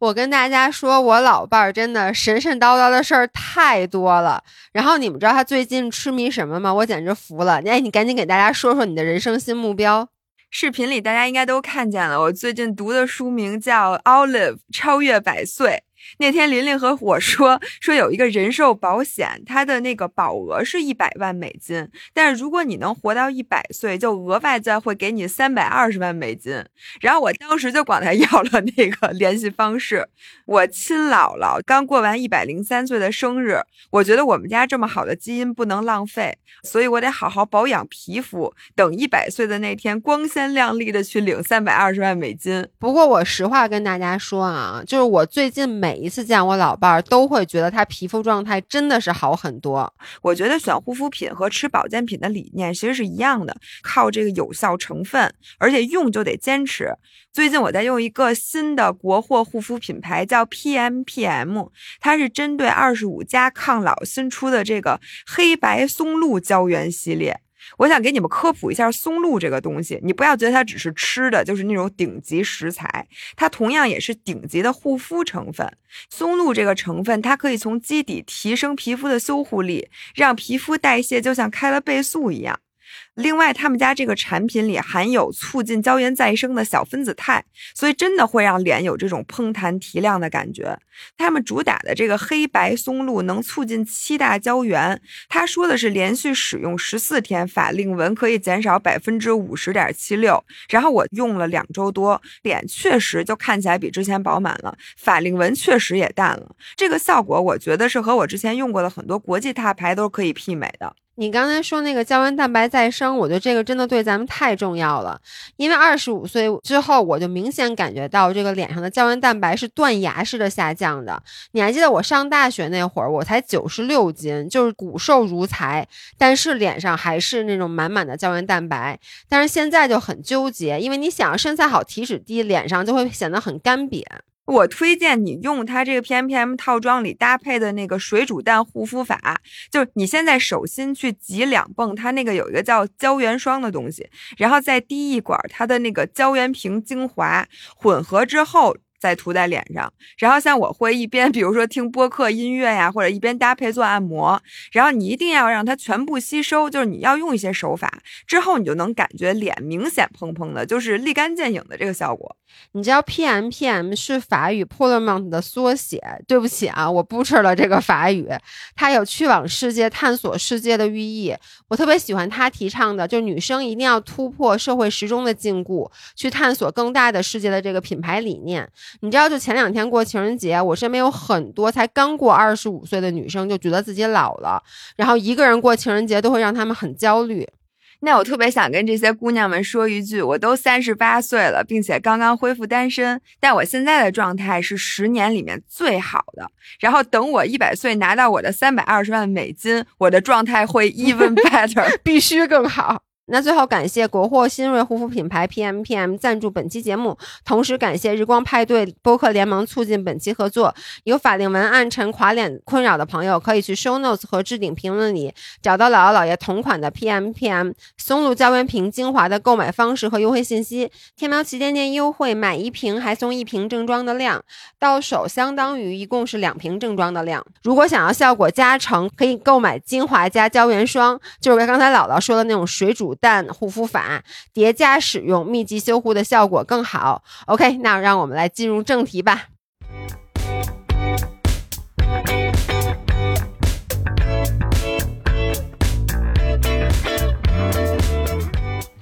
我跟大家说，我老伴儿真的神神叨叨的事儿太多了。然后你们知道他最近痴迷什么吗？我简直服了！哎，你赶紧给大家说说你的人生新目标。视频里大家应该都看见了，我最近读的书名叫《Olive 超越百岁》。那天琳琳和我说说有一个人寿保险，它的那个保额是一百万美金，但是如果你能活到一百岁，就额外再会给你三百二十万美金。然后我当时就管他要了那个联系方式。我亲姥姥刚过完一百零三岁的生日，我觉得我们家这么好的基因不能浪费，所以我得好好保养皮肤，等一百岁的那天光鲜亮丽的去领三百二十万美金。不过我实话跟大家说啊，就是我最近每每一次见我老伴儿，都会觉得他皮肤状态真的是好很多。我觉得选护肤品和吃保健品的理念其实是一样的，靠这个有效成分，而且用就得坚持。最近我在用一个新的国货护肤品牌，叫 PMPM，它是针对二十五加抗老新出的这个黑白松露胶原系列。我想给你们科普一下松露这个东西，你不要觉得它只是吃的，就是那种顶级食材，它同样也是顶级的护肤成分。松露这个成分，它可以从基底提升皮肤的修护力，让皮肤代谢就像开了倍速一样。另外，他们家这个产品里含有促进胶原再生的小分子肽，所以真的会让脸有这种嘭弹提亮的感觉。他们主打的这个黑白松露能促进七大胶原，他说的是连续使用十四天，法令纹可以减少百分之五十点七六。然后我用了两周多，脸确实就看起来比之前饱满了，法令纹确实也淡了。这个效果，我觉得是和我之前用过的很多国际大牌都是可以媲美的。你刚才说那个胶原蛋白再生，我觉得这个真的对咱们太重要了。因为二十五岁之后，我就明显感觉到这个脸上的胶原蛋白是断崖式的下降的。你还记得我上大学那会儿，我才九十六斤，就是骨瘦如柴，但是脸上还是那种满满的胶原蛋白。但是现在就很纠结，因为你想要身材好、体脂低，脸上就会显得很干瘪。我推荐你用它这个 PMPM 套装里搭配的那个水煮蛋护肤法，就是你现在手心去挤两泵，它那个有一个叫胶原霜的东西，然后再滴一管它的那个胶原瓶精华，混合之后。再涂在脸上，然后像我会一边，比如说听播客音乐呀，或者一边搭配做按摩，然后你一定要让它全部吸收，就是你要用一些手法，之后你就能感觉脸明显嘭嘭的，就是立竿见影的这个效果。你知道 PMPM 是法语 p o l a m o n t 的缩写，对不起啊，我 butcher 了这个法语，它有去往世界、探索世界的寓意。我特别喜欢他提倡的，就女生一定要突破社会时钟的禁锢，去探索更大的世界的这个品牌理念。你知道，就前两天过情人节，我身边有很多才刚过二十五岁的女生，就觉得自己老了，然后一个人过情人节都会让他们很焦虑。那我特别想跟这些姑娘们说一句：我都三十八岁了，并且刚刚恢复单身，但我现在的状态是十年里面最好的。然后等我一百岁拿到我的三百二十万美金，我的状态会 even better，必须更好。那最后感谢国货新锐护肤品牌 PMPM 赞助本期节目，同时感谢日光派对播客联盟促进本期合作。有法令纹、暗沉、垮脸困扰的朋友，可以去 Show Notes 和置顶评论里找到姥姥姥爷同款的 PMPM 松露胶原瓶精华的购买方式和优惠信息。天猫旗舰店优惠，买一瓶还送一瓶正装的量，到手相当于一共是两瓶正装的量。如果想要效果加成，可以购买精华加胶原霜，就是刚才姥姥说的那种水煮。蛋护肤法叠加使用，密集修护的效果更好。OK，那让我们来进入正题吧。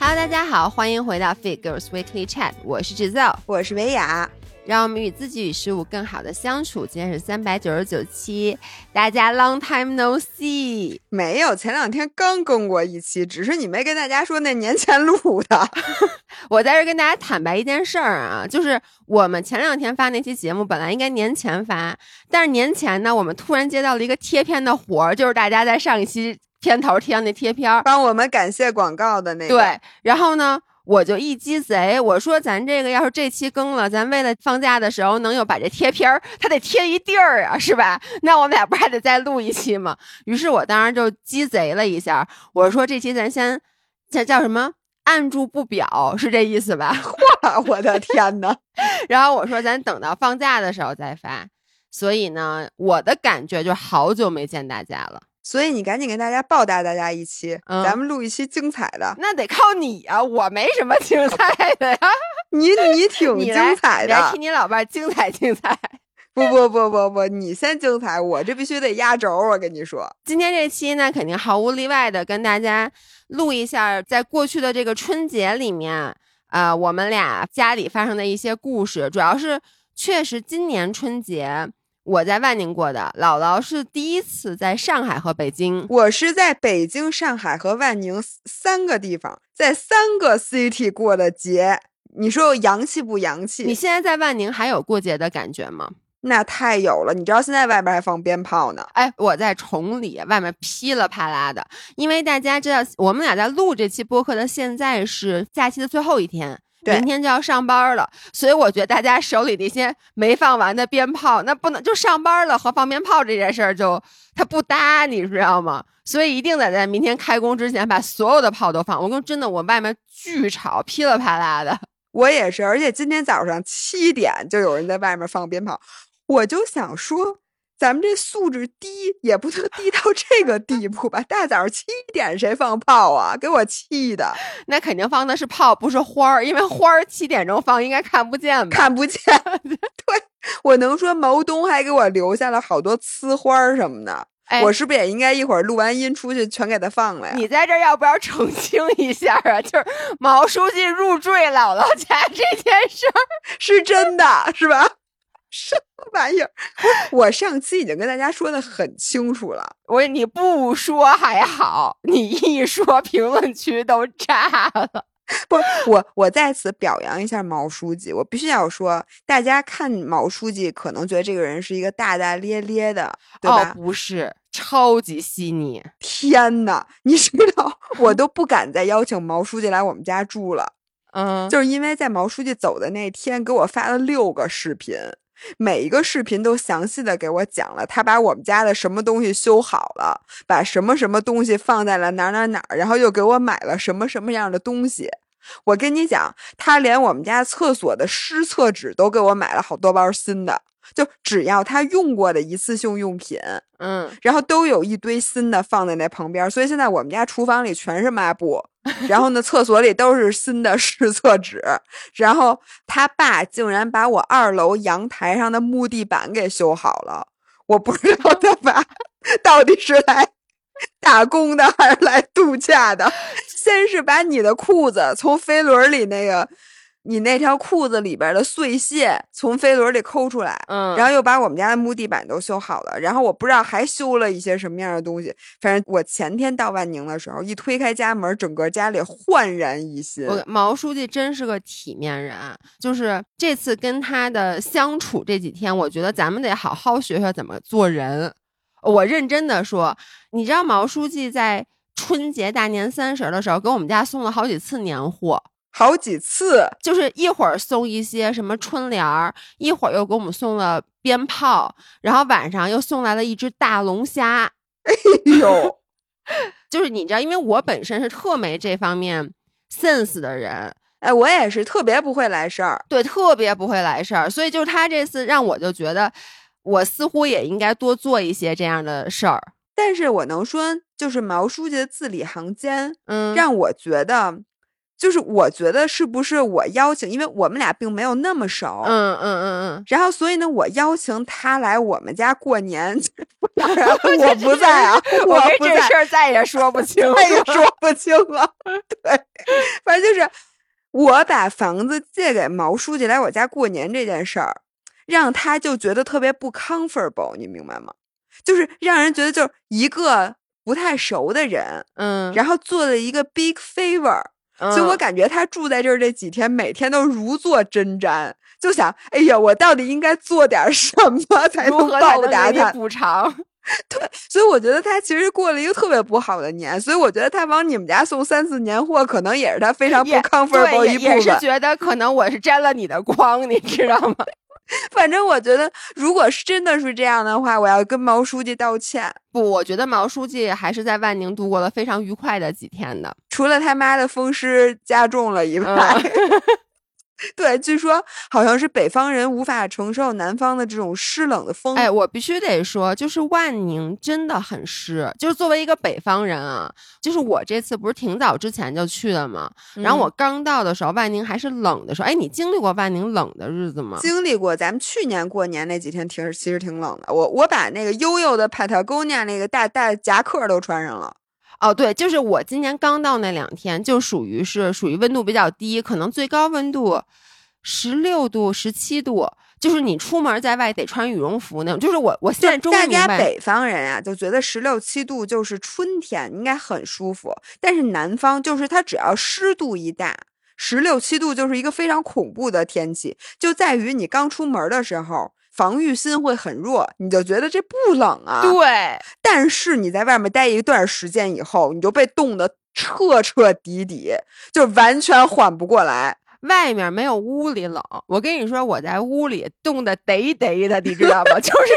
Hello，大家好，欢迎回到 Figures Weekly Chat，我是制造，我是维雅。让我们与自己与事物更好的相处。今天是三百九十九期，大家 long time no see。没有，前两天刚更过一期，只是你没跟大家说那年前录的。我在这跟大家坦白一件事儿啊，就是我们前两天发那期节目本来应该年前发，但是年前呢，我们突然接到了一个贴片的活儿，就是大家在上一期片头贴上那贴片，帮我们感谢广告的那个。对，然后呢？我就一鸡贼，我说咱这个要是这期更了，咱为了放假的时候能有把这贴片儿，它得贴一地儿啊，是吧？那我们俩不还得再录一期吗？于是我当时就鸡贼了一下，我说这期咱先叫叫什么？按住不表，是这意思吧？哇，我的天呐！然后我说咱等到放假的时候再发。所以呢，我的感觉就好久没见大家了。所以你赶紧跟大家报答大家一期，嗯咱们录一期精彩的。那得靠你啊，我没什么精彩的呀。你你挺精彩的你来替，你老伴儿精彩精彩。不不不不不，你先精彩，我这必须得压轴。我跟你说，今天这期呢，肯定毫无例外的跟大家录一下，在过去的这个春节里面，呃，我们俩家里发生的一些故事。主要是确实今年春节我在万宁过的，姥姥是第一次在上海和北京。我是在北京、上海和万宁三个地方，在三个 city 过的节。你说我洋气不洋气你？现在在万宁还有过节的感觉吗？那太有了！你知道现在外边还放鞭炮呢。哎，我在崇礼，外面噼里啪啦的。因为大家知道，我们俩在录这期播客的现在是假期的最后一天，对明天就要上班了，所以我觉得大家手里那些没放完的鞭炮，那不能就上班了和放鞭炮这件事儿就它不搭，你知道吗？所以一定得在明天开工之前把所有的炮都放。我跟真的，我外面巨吵，噼里啪啦的。我也是，而且今天早上七点就有人在外面放鞭炮，我就想说，咱们这素质低也不能低到这个地步吧？大早上七点谁放炮啊？给我气的，那肯定放的是炮，不是花儿，因为花儿七点钟放应该看不见吧？看不见。对我能说毛东还给我留下了好多呲花儿什么的，哎我是不是也应该一会儿录完音出去全给他放了呀？你在这儿要不要澄清一下啊？就是毛书记入赘姥姥家这件事儿，是真的是吧？什 么玩意儿？我上期已经跟大家说的很清楚了。我你不说还好，你一说评论区都炸了。不，我我在此表扬一下毛书记，我必须要说，大家看毛书记可能觉得这个人是一个大大咧咧的，对吧？哦，不是，超级细腻。天呐，你知道，我都不敢再邀请毛书记来我们家住了，嗯，就是因为在毛书记走的那天，给我发了六个视频。每一个视频都详细的给我讲了他把我们家的什么东西修好了，把什么什么东西放在了哪哪哪，然后又给我买了什么什么样的东西。我跟你讲，他连我们家厕所的湿厕纸都给我买了好多包新的，就只要他用过的一次性用品，嗯，然后都有一堆新的放在那旁边，所以现在我们家厨房里全是抹布，然后呢，厕所里都是新的湿厕纸。然后他爸竟然把我二楼阳台上的木地板给修好了，我不知道他爸 到底是来打工的还是来度假的。先是把你的裤子从飞轮里那个。你那条裤子里边的碎屑从飞轮里抠出来，嗯然后又把我们家的木地板都修好了，然后我不知道还修了一些什么样的东西。反正我前天到万宁的时候，一推开家门，整个家里焕然一新。我毛书记真是个体面人，就是这次跟他的相处这几天，我觉得咱们得好好学学怎么做人。我认真的说，你知道毛书记在春节大年三十儿的时候给我们家送了好几次年货，好几次，就是一会儿送一些什么春联儿，一会儿又给我们送了鞭炮，然后晚上又送来了一只大龙虾。哎呦，就是你知道，因为我本身是特没这方面 sense 的人，哎，我也是特别不会来事儿。对，特别不会来事儿，所以就是他这次让我就觉得，我似乎也应该多做一些这样的事儿。但是我能说，就是毛书记的字里行间，嗯，让我觉得，就是我觉得是不是我邀请，因为我们俩并没有那么熟，嗯嗯嗯嗯然后所以呢，我邀请他来我们家过年，当然我不在啊，嗯，我不在这事，儿再也说不清再也说不清了。对，反正就是我把房子借给毛书记来我家过年这件事儿，让他就觉得特别不 comfortable，你明白吗？就是让人觉得就是一个不太熟的人，嗯，然后做了一个 big favor，嗯所以我感觉他住在这儿这几天，每天都如坐针毡，就想，哎呀，我到底应该做点什么才能报答补偿？对所以我觉得他其实过了一个特别不好的年，所以我觉得他往你们家送三四年货，可能也是他非常不也 comfortable，一部分。也也是觉得可能我是沾了你的光，你知道吗？反正我觉得，如果是真的是这样的话，我要跟毛书记道歉。不，我觉得毛书记还是在万宁度过了非常愉快的几天的。除了他妈的风湿加重了以外，嗯 对，据说好像是北方人无法承受南方的这种湿冷的风。哎，我必须得说，就是万宁真的很湿。就是作为一个北方人啊，就是我这次不是挺早之前就去的嘛，然后我刚到的时候，万宁还是冷的时候。哎，你经历过万宁冷的日子吗？经历过，咱们去年过年那几天挺其实挺冷的。我我把那个悠悠的 Patagonia 那个大大夹克都穿上了。哦，对，就是我今年刚到那两天，就属于是属于温度比较低，可能最高温度十六度、十七度，就是你出门在外得穿羽绒服那种。就是我我现在终于大家北方人啊，就觉得十六七度就是春天，应该很舒服。但是南方就是它只要湿度一大，十六七度就是一个非常恐怖的天气，就在于你刚出门的时候。防御心会很弱，你就觉得这不冷啊。对，但是你在外面待一段时间以后，你就被冻得彻彻底底，就完全缓不过来。外面没有屋里冷。我跟你说，我在屋里冻得得得的，你知道吗？就是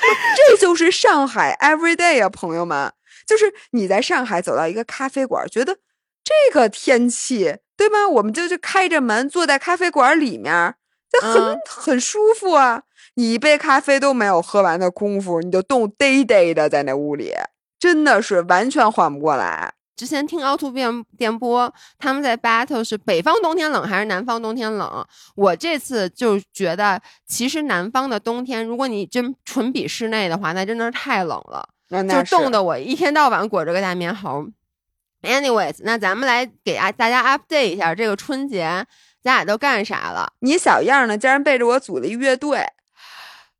这就是上海 every day 啊，朋友们，就是你在上海走到一个咖啡馆，觉得这个天气对吗？我们就就开着门坐在咖啡馆里面，就很、嗯很舒服啊。你一杯咖啡都没有喝完的功夫，你就冻得得的在那屋里，真的是完全缓不过来。之前听凹凸电电波，他们在 battle 是北方冬天冷还是南方冬天冷？我这次就觉得，其实南方的冬天，如果你真纯比室内的话，那真的是太冷了，那那就冻得我一天到晚裹着个大棉猴。Anyways，那咱们来给啊大家 update 一下这个春节咱俩都干啥了。你小样呢，竟然背着我组了一乐队，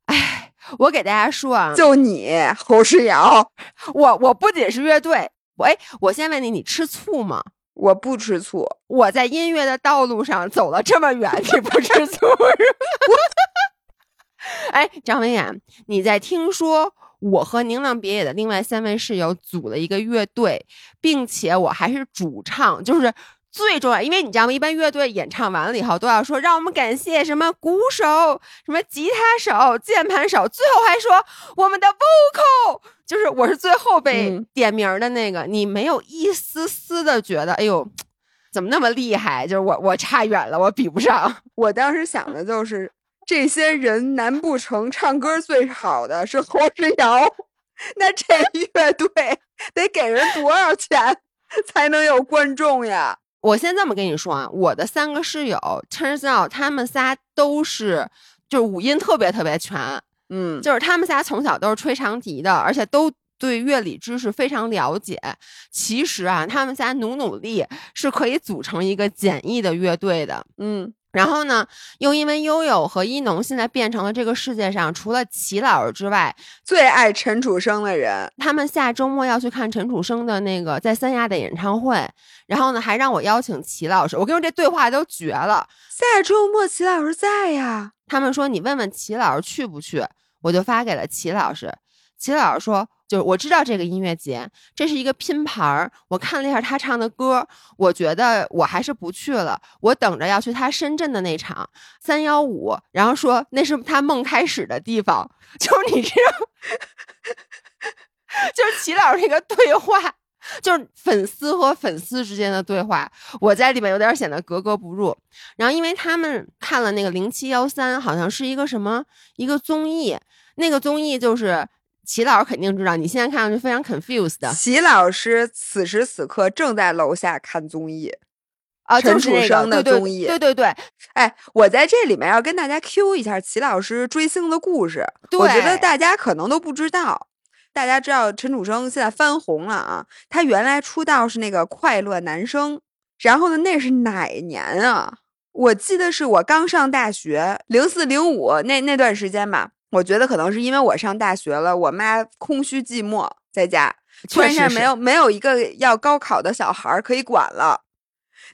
哎，我给大家说啊，就你侯世瑶，我我不仅是乐队，我哎，我先问你，你吃醋吗？我不吃醋，我在音乐的道路上走了这么远，你不吃醋是吗？哎，张文雅，你在听说我和宁浪别野的另外三位室友组了一个乐队，并且我还是主唱，就是。最重要，因为你知道吗？一般乐队演唱完了以后都要说，让我们感谢什么鼓手、什么吉他手、键盘手，最后还说我们的 vocal，就是我是最后被嗯点名儿的那个。你没有一丝丝的觉得，哎呦，怎么那么厉害？就是我我差远了，我比不上。我当时想的就是，这些人难不成唱歌最好的是侯世瑶？那这乐队得给人多少钱才能有观众呀？我先这么跟你说啊，我的三个室友，turns out 他们仨都是就是五音特别特别全，嗯，就是他们仨从小都是吹长笛的，而且都对乐理知识非常了解。其实啊，他们仨努努力是可以组成一个简易的乐队的。嗯，然后呢，又因为悠悠和一农现在变成了这个世界上除了齐老师之外，最爱陈楚生的人，他们下周末要去看陈楚生的那个在三亚的演唱会，然后呢，还让我邀请齐老师。我跟你说，这对话都绝了。下周末齐老师在呀。他们说你问问齐老师去不去，我就发给了齐老师。齐老师说，就是我知道这个音乐节，这是一个拼盘儿。我看了一下他唱的歌，我觉得我还是不去了。我等着要去他深圳的那场三幺五，然后说那是他梦开始的地方。就是你知道，就是齐老师这个对话。就是粉丝和粉丝之间的对话，我在里面有点显得格格不入。然后因为他们看了那个零七幺三，好像是一个什么一个综艺，那个综艺就是齐老师肯定知道，你现在看上去非常 confused 的齐老师此时此刻正在楼下看综艺。啊，陈楚生的综艺对对对，哎，我在这里面要跟大家 Q 一下齐老师追星的故事，我觉得大家可能都不知道。大家知道陈楚生现在翻红了啊，他原来出道是那个快乐男生，然后呢，那是哪年啊？我记得是我刚上大学，零四零五那那段时间吧。我觉得可能是因为我上大学了，我妈空虚寂寞在家，突然确实是一下没有没有一个要高考的小孩儿可以管了，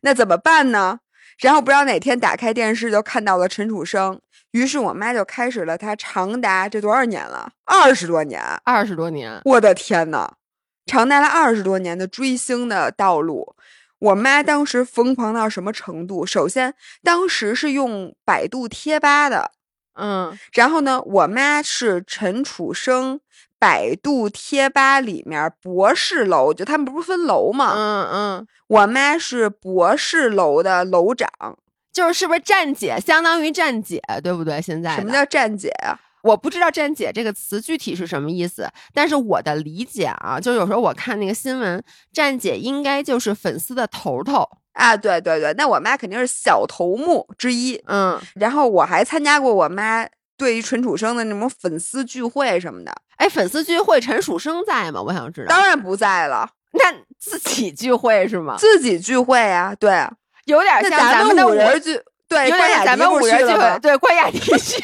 那怎么办呢？然后不知道哪天打开电视就看到了陈楚生，于是我妈就开始了她长达这多少年了，二十多年，二十多年，我的天呐，长达了二十多年的追星的道路。我妈当时疯狂到什么程度？首先，当时是用百度贴吧的，嗯然后呢，我妈是陈楚生百度贴吧里面博士楼，就他们不是分楼吗？嗯嗯，我妈是博士楼的楼长。就是是不是站姐，相当于站姐，对不对？现在什么叫站姐啊？我不知道“站姐”这个词具体是什么意思，但是我的理解啊，就有时候我看那个新闻，站姐应该就是粉丝的头头啊。对对对，那我妈肯定是小头目之一。嗯，然后我还参加过我妈对于陈楚生的那种粉丝聚会什么的。哎，粉丝聚会陈楚生在吗？我想知道。当然不在了。那自己聚会是吗？自己聚会啊，对。有点像咱们的五人聚，对，有点像咱们五人聚会，对，关雅迪去，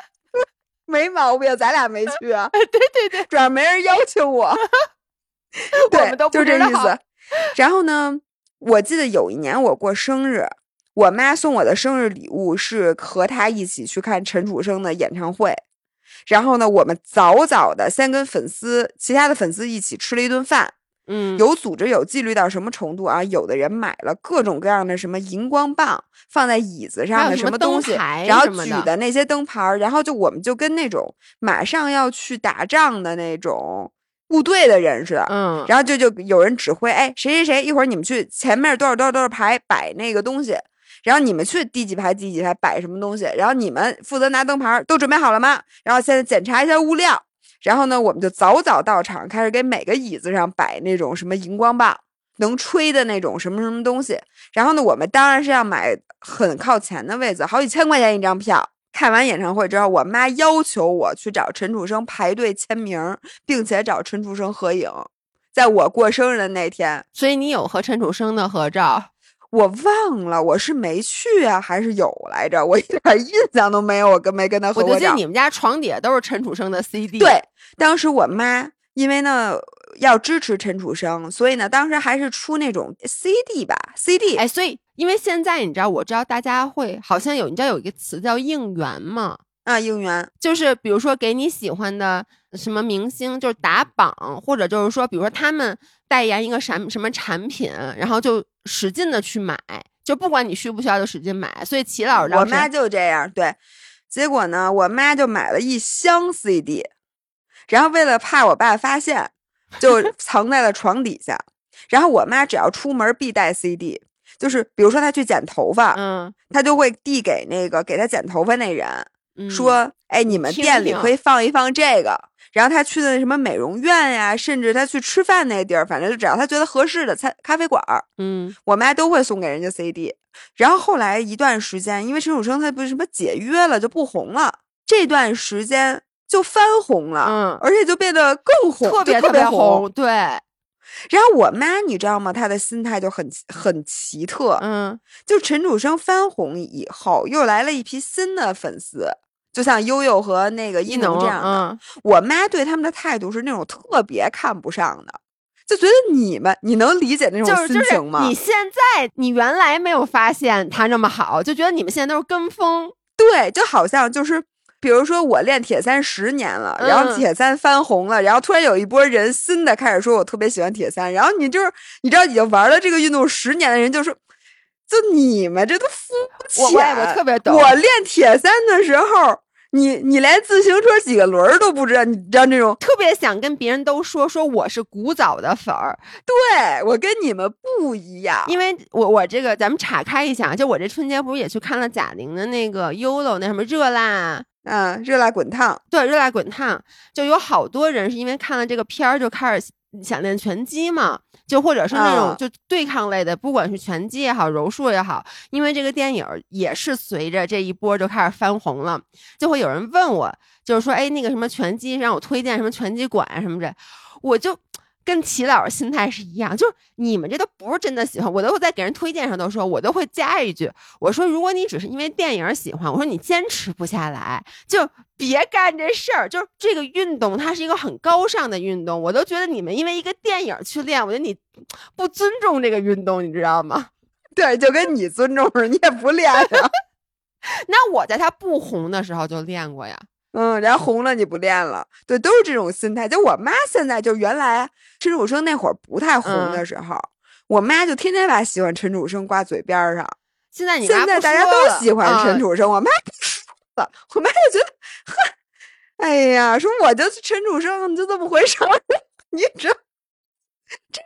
没毛病，咱俩没 去啊。对对对，主要没人邀请我，我们都就这意思。然后呢，我记得有一年我过生日，我妈送我的生日礼物是和她一起去看陈楚生的演唱会。然后呢，我们早早的先跟粉丝、其他的粉丝一起吃了一顿饭。嗯，有组织有纪律到什么程度啊？有的人买了各种各样的什么荧光棒，放在椅子上的什么东西，然后举的那些灯牌，然后就我们就跟那种马上要去打仗的那种部队的人似的，嗯，然后就就有人指挥，哎，谁谁谁，一会儿你们去前面多少多少多少排摆那个东西，然后你们去第几排第几排摆什么东西，然后你们负责拿灯牌，都准备好了吗？然后现在检查一下物料。然后呢，我们就早早到场，开始给每个椅子上摆那种什么荧光棒，能吹的那种什么什么东西。然后呢，我们当然是要买很靠前的位子，好几千块钱一张票。看完演唱会之后，我妈要求我去找陈楚生排队签名，并且找陈楚生合影，在我过生日的那天。所以你有和陈楚生的合照？我忘了，我是没去啊，还是有来着？我一点印象都没有，我跟没跟他合照。我记得你们家床底下都是陈楚生的 CD。对，当时我妈因为呢要支持陈楚生，所以呢当时还是出那种 CD 吧，CD。哎，所以因为现在你知道，我知道大家会好像有，你知道有一个词叫应援嘛？啊，应援就是比如说给你喜欢的什么明星，就是打榜，或者就是说，比如说他们代言一个什什么产品，然后就使劲的去买，就不管你需不需要，就使劲买。所以齐老师，我妈就这样，对。结果呢，我妈就买了一箱 CD，然后为了怕我爸发现，就 藏在了床底下。然后我妈只要出门必带 CD，就是比如说他去剪头发，嗯，他就会递给那个给他剪头发那人。说，哎，你们店里可以放一放这个。然后他去的那什么美容院呀，甚至他去吃饭那地儿，反正就只要他觉得合适的餐咖啡馆儿，嗯，我妈都会送给人家 CD。然后后来一段时间，因为陈楚生他不是什么解约了，就不红了，这段时间就翻红了，嗯，而且就变得更红，特别特别红，对。然后我妈你知道吗？她的心态就很很奇特，嗯，就陈楚生翻红以后，又来了一批新的粉丝。就像悠悠和那个一能这样的，我妈对他们的态度是那种特别看不上的，就觉得你们你能理解那种心情吗？你现在你原来没有发现他那么好，就觉得你们现在都是跟风，对，就好像就是比如说我练铁三十年了，然后铁三翻红了，然后突然有一波人新的开始说我特别喜欢铁三，然后你就是你知道已经玩了这个运动十年的人就说，就你们这都肤浅，我特别懂，我练铁三的时候。你你连自行车几个轮儿都不知道，你知道那种特别想跟别人都说说我是古早的粉儿，对我跟你们不一样，因为我我这个咱们岔开一下，就我这春节不是也去看了贾玲的那个 YOLO 那什么热辣，嗯，热辣滚烫，对，热辣滚烫，就有好多人是因为看了这个片儿就开始想练拳击嘛。就或者是那种就对抗类的，不管是拳击也好，柔术也好，因为这个电影也是随着这一波就开始翻红了，就会有人问我，就是说，哎，那个什么拳击，让我推荐什么拳击馆什么的，我就。跟齐老师心态是一样，就是你们这都不是真的喜欢，我都会在给人推荐上都说，我都会加一句，我说如果你只是因为电影喜欢，我说你坚持不下来，就别干这事儿。就是这个运动，它是一个很高尚的运动，我都觉得你们因为一个电影去练，我觉得你不尊重这个运动，你知道吗？对，就跟你尊重似的，你也不练呀。那我在他不红的时候就练过呀。嗯，然后红了你不练了，对，都是这种心态。就我妈现在就原来陈楚生那会儿不太红的时候，我妈就天天把喜欢陈楚生挂嘴边上。现在你现在大家都喜欢陈楚生，我妈不说了，我妈就觉得，呵，哎哎呀，说我就陈楚生，就这么回事儿。你这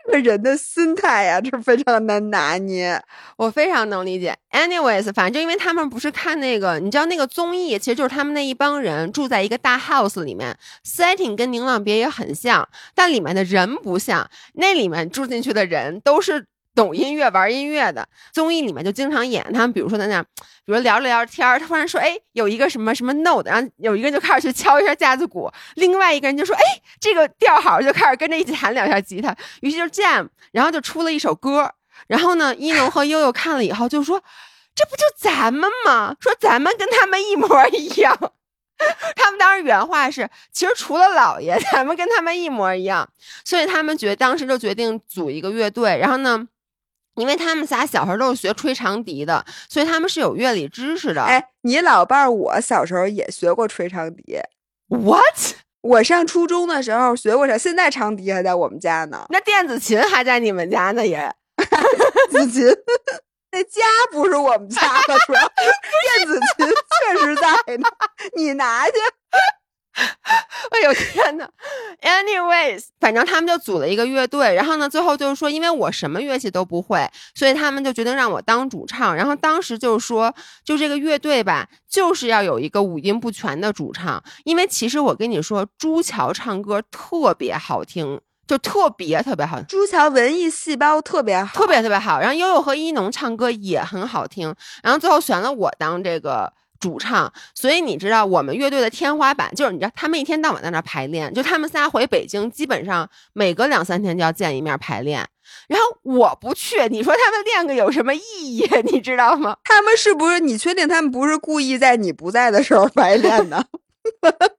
这个人的心态呀，这非常难拿捏。我非常能理解。Anyways，反正就因为他们不是看那个，你知道那个综艺，其实就是他们那一帮人住在一个大 house 里面，setting 跟《宁浪别》也很像，但里面的人不像。那里面住进去的人都是。懂音乐、玩音乐的综艺里面就经常演他们，比如说在那，比如聊着聊天儿，突然说：“哎，有一个什么什么 note，然后有一个人就开始去敲一下架子鼓，另外一个人就说：‘哎，这个调好，就开始跟着一起弹两下吉他。’于是就 jam，然后就出了一首歌。然后呢，一农和悠悠看了以后就说：‘这不就咱们吗？说咱们跟他们一模一样。’他们当时原话是：‘其实除了姥爷，咱们跟他们一模一样。’所以他们决当时就决定组一个乐队。然后呢？因为他们仨小时候都是学吹长笛的，所以他们是有乐理知识的。哎，你老伴儿，我小时候也学过吹长笛。What？我上初中的时候学过长，现在长笛还在我们家呢。那电子琴还在你们家呢？也，子琴，那家不是我们家的，主要电子琴确实在呢，你拿去。哎呦天呐 a n y w a y s 反正他们就组了一个乐队，然后呢，最后就是说，因为我什么乐器都不会，所以他们就决定让我当主唱。然后当时就是说，就这个乐队吧，就是要有一个五音不全的主唱，因为其实我跟你说，朱乔唱歌特别好听，就特别特别好。朱乔文艺细胞特别好，特别特别好。然后悠悠和一农唱歌也很好听，然后最后选了我当这个。主唱，所以你知道我们乐队的天花板就是你知道他们一天到晚在那排练，就他们仨回北京，基本上每隔两三天就要见一面排练。然后我不去，你说他们练个有什么意义？你知道吗？他们是不是？你确定他们不是故意在你不在的时候排练的？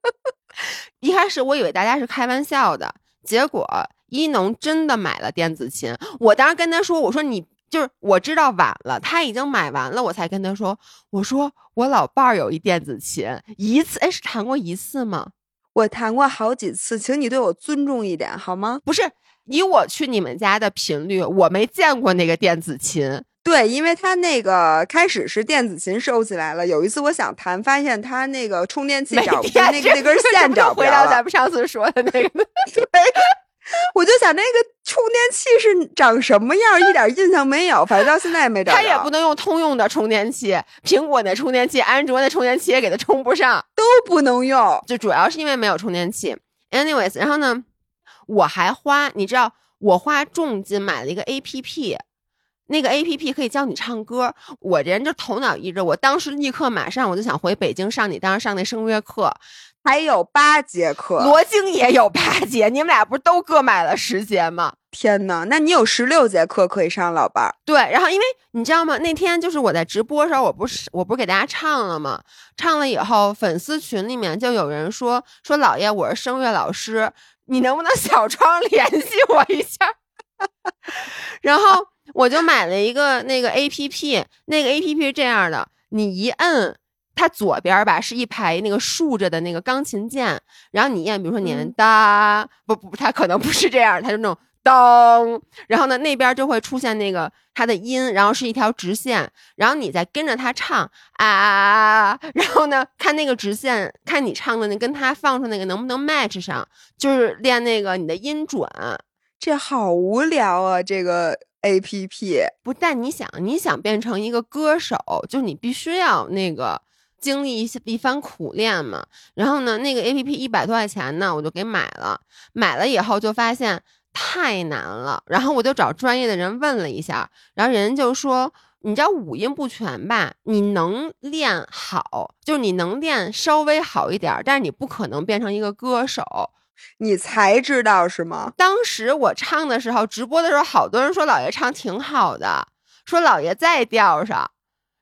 一开始我以为大家是开玩笑的，结果一农真的买了电子琴。我当时跟他说：“我说你。”就是我知道晚了，他已经买完了，我才跟他说，我说我老伴儿有一电子琴，一次哎是弹过一次吗？我弹过好几次，请你对我尊重一点好吗？不是，以我去你们家的频率，我没见过那个电子琴。对，因为他那个开始是电子琴收起来了，有一次我想弹，发现他那个充电器找不那个那根线找不回到咱们上次说的那个，对。我就想那个充电器是长什么样，一点印象没有，反正到现在也没找。他也不能用通用的充电器，苹果的充电器，安卓的充电器也给他充不上，都不能用。就主要是因为没有充电器。Anyways，然后呢，我还花，你知道，我花重金买了一个 APP，那个 APP 可以教你唱歌。我这人就头脑一热，我当时立刻马上我就想回北京上你当时上那声乐课。还有八节课，罗京也有八节，你们俩不是都各买了十节吗？天呐，那你有十六节课可以上，老伴儿。对，然后因为你知道吗？那天就是我在直播时候，我不是我不是给大家唱了吗？唱了以后，粉丝群里面就有人说说老爷，我是声乐老师，你能不能小窗联系我一下？然后我就买了一个那个 A P P，那个 A P P 是这样的，你一摁。它左边吧是一排那个竖着的那个钢琴键，然后你按，比如说你按哒，不不，它可能不是这样，它是那种当，然后呢那边就会出现那个它的音，然后是一条直线，然后你再跟着它唱啊，然后呢看那个直线，看你唱的那跟它放出那个能不能 match 上，就是练那个你的音准。这好无聊啊，这个 A P P 不但你想你想变成一个歌手，就你必须要那个。经历一些一番苦练嘛，然后呢，那个 A P P 一百多块钱呢，我就给买了。买了以后就发现太难了，然后我就找专业的人问了一下，然后人就说，你知道五音不全吧？你能练好，就是你能练稍微好一点，但是你不可能变成一个歌手。你才知道是吗？当时我唱的时候，直播的时候，好多人说老爷唱挺好的，说老爷在调上。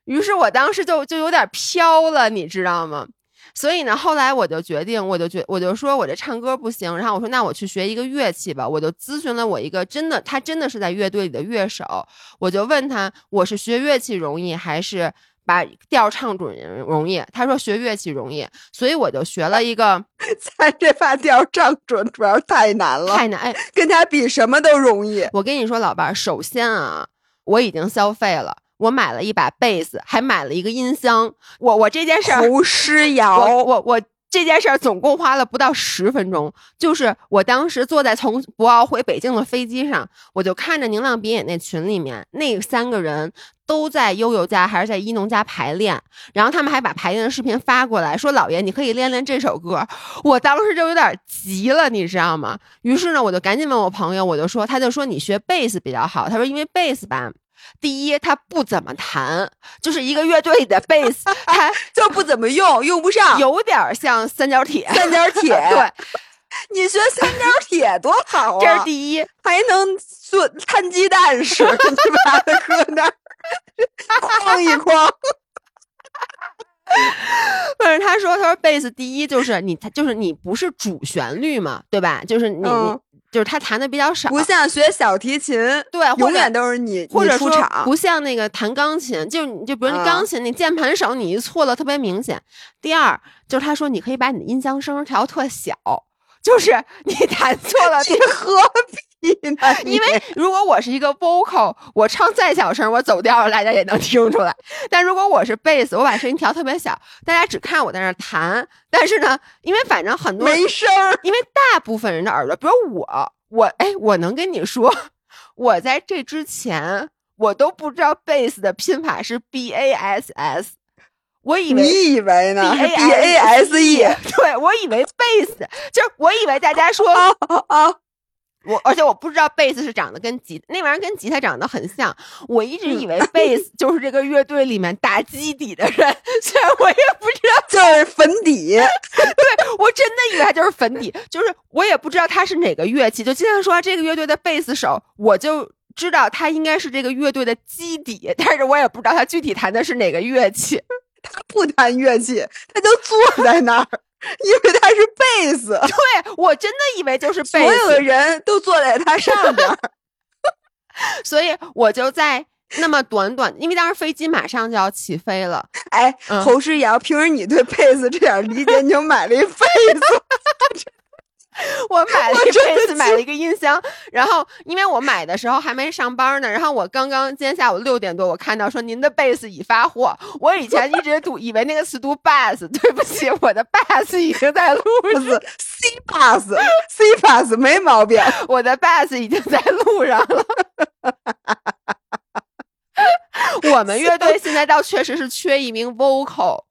于是我当时就就有点飘了，你知道吗？所以呢，后来我就决定，我就觉，我就说我这唱歌不行。然后我说，那我去学一个乐器吧。我就咨询了我一个真的，他真的是在乐队里的乐手。我就问他，我是学乐器容易，还是把调唱准容易？他说学乐器容易。所以我就学了一个，咱这把调唱准主要太难了，太难。哎，跟他比什么都容易。我跟你说，老伴儿，首先啊，我已经消费了。我买了一把贝斯，还买了一个音箱。我我这件事儿，胡诗瑶，我我这件事儿总共花了不到十分钟，就是我当时坐在从博鳌回北京的飞机上，我就看着宁浪别野那群里面那三个人都在悠悠家还是在一农家排练，然后他们还把排练的视频发过来，说老爷你可以练练这首歌。我当时就有点急了，你知道吗？于是呢，我就赶紧问我朋友，我就说，他就说你学贝斯比较好，他说因为贝斯吧。第一，他不怎么弹，就是一个乐队里的贝斯，他 就不怎么用，用不上，有点像三角铁。三角 铁，对，你学三角铁多好啊！这是第一，还能做摊鸡蛋使，你把它搁那儿 哐一哐。但是他说，他说贝斯第一就是你，他就是你不是主旋律嘛，对吧？就是你，就是他弹的比较少，不像学小提琴，对，永远都是你或者出场，不像那个弹钢琴，就就比如你钢琴，你键盘手你一错了特别明显。第二就是他说，你可以把你的音箱声调特小，就是你弹错了，你何必？因为 如果我是一个 vocal，我唱再小声，我走调了，大家也能听出来。但如果我是贝斯，我把声音调特别小，大家只看我在那弹。但是呢，因为反正很多没声，因为大部分人的耳朵，比如我，我哎，我能跟你说，我在这之前我都不知道贝斯的拼法是 b a s s，我以为你以为呢？b a s e，对我以为贝斯就是我以为大家说啊。我而且我不知道贝斯是长得跟吉那玩意儿跟吉他长得很像，我一直以为贝斯就是这个乐队里面打基底的人，虽然我也不知道就是粉底，对我真的以为他就是粉底，就是我也不知道他是哪个乐器，就经常说这个乐队的贝斯手，我就知道他应该是这个乐队的基底，但是我也不知道他具体弹的是哪个乐器，他不弹乐器，他就坐在那儿。因为他是贝斯，对我真的以为就是贝斯，所有的人都坐在他上边，所以我就在那么短短，因为当时飞机马上就要起飞了。哎，侯诗瑶，平时你对贝斯这点理解，你就买了一贝斯。我买了一贝斯，买了一个音箱，然后因为我买的时候还没上班呢，然后我刚刚今天下午六点多，我看到说您的贝斯已发货。我以前一直读以为那个词读 bass，对不起，我的 bass 已经在路上，C bass，C bass 没毛病，我的 bass 已经在路上了。我们乐队现在倒确实是缺一名 vocal。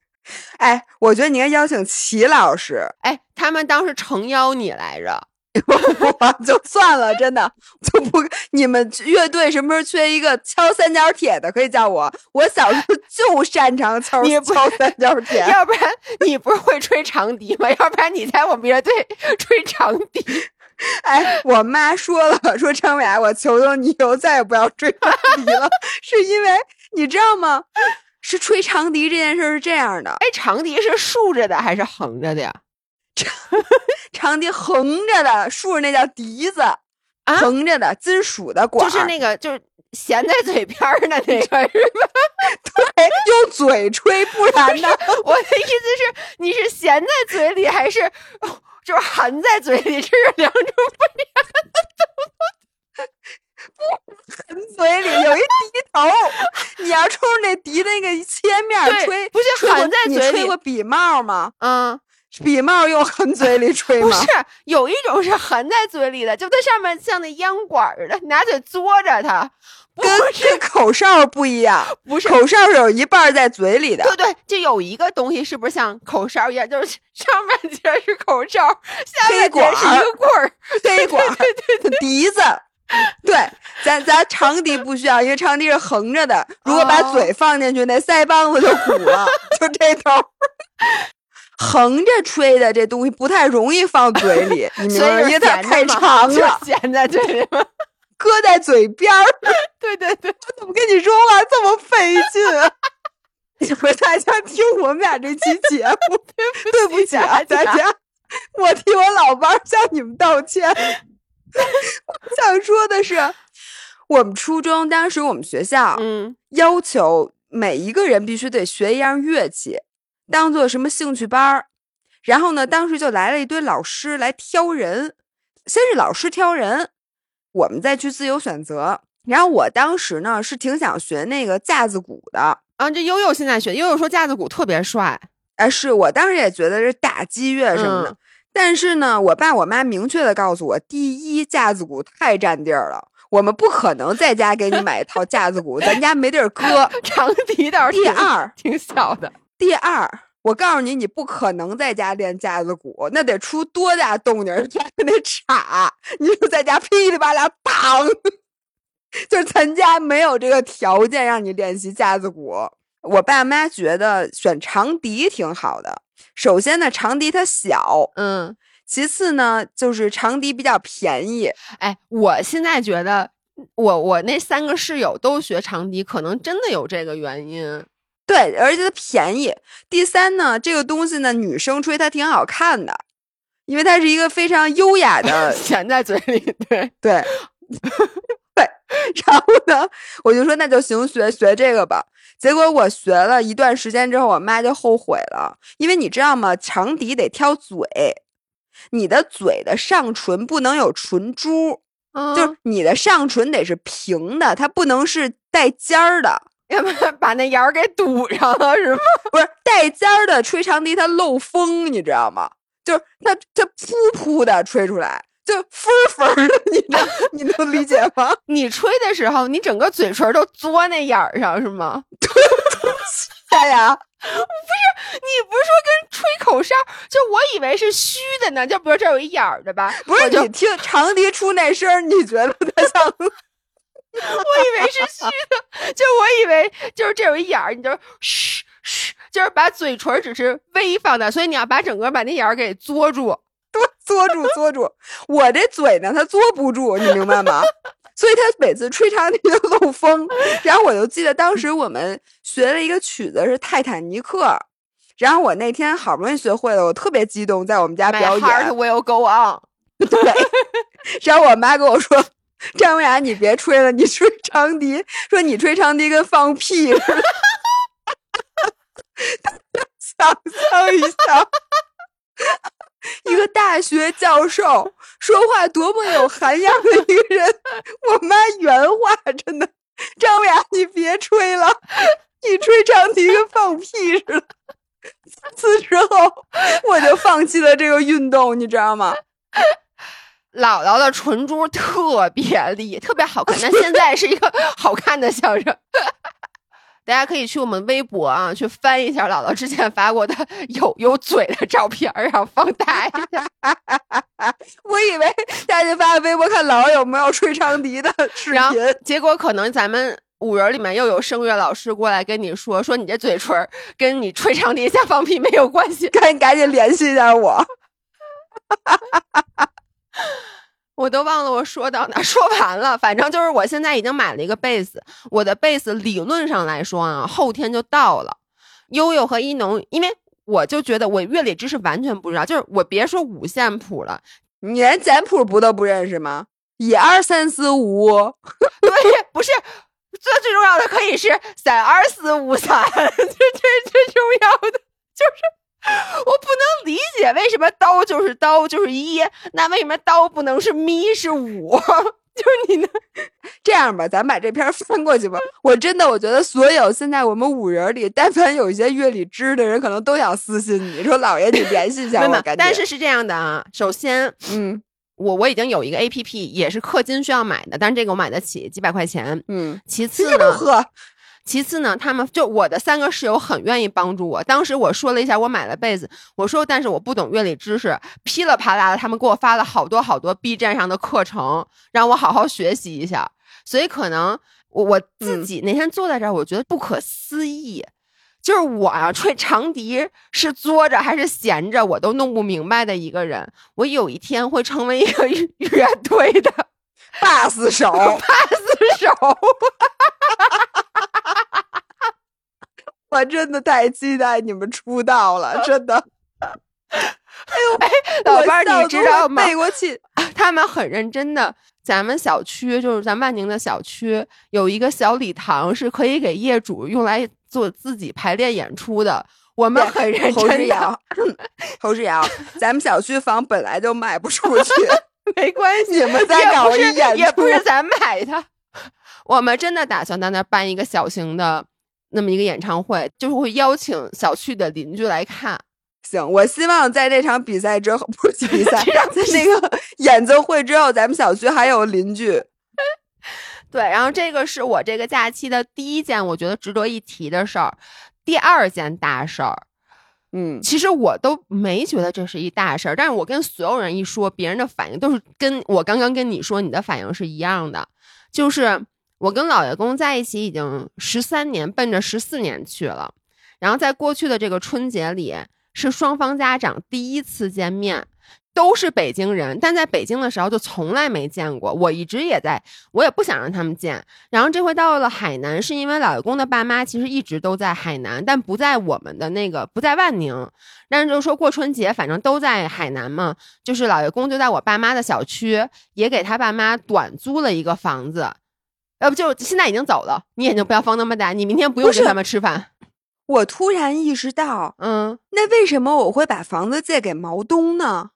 哎，我觉得你应该邀请齐老师。哎，他们当时诚邀你来着，我就算了，真的就不。你们乐队什么时候缺一个敲三角铁的，可以叫我。我小时候就擅长敲敲三角铁，要不然你不是会吹长笛吗？要不然你在我们乐队 吹长笛。哎，我妈说了，说张伟，我求求你以后再也不要吹长笛了，是因为你知道吗？是吹长笛这件事是这样的，哎，长笛是竖着的还是横着的呀？长 长笛横着的，竖着那叫笛子，横着的金属的管，就是那个就是衔在嘴边的那个，是吧？对，用嘴吹，不然呢？我的意思是，你是衔在嘴里还是就是含在嘴里？这是两种不一样的动作。不含 嘴里有一笛头，你要冲着那笛那个切面吹，不是含在嘴里。吹过笔帽吗？嗯，笔帽用含嘴里吹吗？不是，有一种是含在嘴里的，就它上面像那烟管似的，你拿嘴嘬着它。跟跟口哨不一样，不是口哨是有一半在嘴里的。对对，就有一个东西，是不是像口哨一样？就是上半截是口哨，下半截是一个棍儿，黑管，对对对，笛子。对，咱咱长笛不需要，因为长笛是横着的。如果把嘴放进去，那腮帮子就鼓了。就这头，横着吹的这东西不太容易放嘴里，你明白？因为它太长了，衔在这里吗？搁在嘴边儿。对 对对，我怎么跟你说话这么费劲？你们大家听我们俩这期节目，对不起啊，大家，我替我老伴向你们道歉。我想说的是，我们初中当时我们学校，嗯，要求每一个人必须得学一样乐器，当做什么兴趣班儿。然后呢，当时就来了一堆老师来挑人，先是老师挑人，我们再去自由选择。然后我当时呢是挺想学那个架子鼓的啊，这悠悠现在学，悠悠说架子鼓特别帅。哎，是我当时也觉得是打击乐什么的，嗯但是呢，我爸我妈明确的告诉我，第一架子鼓太占地儿了，我们不可能在家给你买一套架子鼓，咱家没地儿搁。长笛倒是第二，挺小的，第二，我告诉你，你不可能在家练架子鼓，那得出多大动静儿，家里得岔，你就在家噼里啪啦打，就是咱家没有这个条件让你练习架子鼓。我爸妈觉得选长笛挺好的，首先呢，长笛它小，嗯，其次呢，就是长笛比较便宜。哎，我现在觉得。我我那三个室友都学长笛，可能真的有这个原因。对，而且它便宜。第三呢，这个东西呢，女生吹它挺好看的，因为它是一个非常优雅的 咸在嘴里，对，对，对，然后呢，我就说那就行，学学这个吧。结果我学了一段时间之后，我妈就后悔了，因为你知道吗？长笛得挑嘴，你的嘴的上唇不能有唇珠，嗯就是你的上唇得是平的，它不能是带尖儿的。要不然把那眼儿给堵上了，是吗？不是带尖儿的吹长笛，它漏风，你知道吗？就是它它噗噗的吹出来，就分儿分的，你能 你能理解吗？你吹的时候，你整个嘴唇都嘬那眼儿上，是吗？对呀，不是你不是说跟吹口哨？就我以为是虚的呢，就比如这有一眼儿的吧？不是你听长笛出那声儿，你觉得它像？我以为是虚的，就我以为就是这有一眼儿，你就嘘嘘，就是把嘴唇只是微放的，所以你要把整个把那眼儿给嘬住。嘬住 嘬住，我这嘴呢，它嘬不住，你明白吗？所以它每次吹长笛都漏风。然后我就记得当时我们学了一个曲子是《泰坦尼克》，然后我那天好不容易学会了，我特别激动，在我们家 My 表 heart。will go on。对，然后我妈跟我说：“张文雅，你别吹了，你吹长笛，说你吹长笛跟放屁似的。”想象一下，一个大学教授说话多么有涵养的一个人。我妈原话真的，张文雅，你别吹了，你吹长笛跟放屁似的。自此之后，我就放弃了这个运动，你知道吗？姥姥的唇珠特别利，特别好看，但现在是一个好看的相声。大家可以去我们微博啊，去翻一下姥姥之前发过的 有有嘴的照片，然后放大一下。我以为大家发微博看姥姥有没有吹长笛的视然后频。结果可能咱们五人里面又有声乐老师过来跟你说，说你这嘴唇儿跟你吹长笛下放屁没有关系。赶紧赶紧联系一下我。我都忘了我说到哪，说完了。反正就是我现在已经买了一个贝斯，我的贝斯理论上来说啊，后天就到了。悠悠和一农，因为我就觉得我乐理知识完全不知道，就是我别说五线谱了，你连简谱不都不认识吗？一二三四五，对，不是最最重要的可以是三二四五三，这这最重要的，就是 我不能理解为什么刀就是刀就是一，那为什么刀不能是咪是五？就是你呢？这样吧，咱把这篇翻过去吧。我真的，我觉得所有现在我们五人里，但凡有一些乐理知的人，可能都想私信你说：“老爷，你联系一下我，没有赶紧。”但是是这样的啊，首先嗯我我已经有一个 A P P，也是氪金需要买的，但是这个我买得起，几百块钱。嗯，其次呢，呵，其次呢，他们就我的三个室友很愿意帮助我。当时我说了一下，我买了被子，我说但是我不懂乐理知识，噼里啪啦的，他们给我发了好多好多 B 站上的课程，让我好好学习一下。所以可能我我自己那天坐在这儿，我觉得不可思议。就是我啊，吹长笛是坐着还是闲着，我都弄不明白的一个人。我有一天会成为一个乐队的 bass 手，，bass 手。我真的太期待你们出道了，真的。老伴儿，你知道吗？背过气。他们很认真的，咱们小区就是咱万宁的小区有一个小礼堂，是可以给业主用来做自己排练演出的。我们很认侯志尧，侯志尧，咱们小区房本来就卖不出去，没关系，你们再搞一演出，也不是咱买的。我们真的打算在那儿办一个小型的那么一个演唱会，就是会邀请小区的邻居来看。行，我希望在这场比赛之后，不是比 赛，在那个 演奏会之后，咱们小区还有邻居。对，然后这个是我这个假期的第一件我觉得值得一提的事儿，第二件大事儿，嗯，其实我都没觉得这是一大事儿，但是我跟所有人一说，别人的反应都是跟我刚刚跟你说你的反应是一样的，就是我跟老爷公在一起已经十三年，奔着十四年去了，然后在过去的这个春节里，是双方家长第一次见面。都是北京人，但在北京的时候就从来没见过。我一直也在，我也不想让他们见。然后这回到了海南，是因为老爷公的爸妈其实一直都在海南，但不在我们的那个，不在万宁。但是就说过春节，反正都在海南嘛。就是老爷公就在我爸妈的小区，也给他爸妈短租了一个房子。要不就现在已经走了，你眼睛不要放那么大，你明天不用跟他们吃饭。我突然意识到，嗯，那为什么我会把房子借给毛东呢？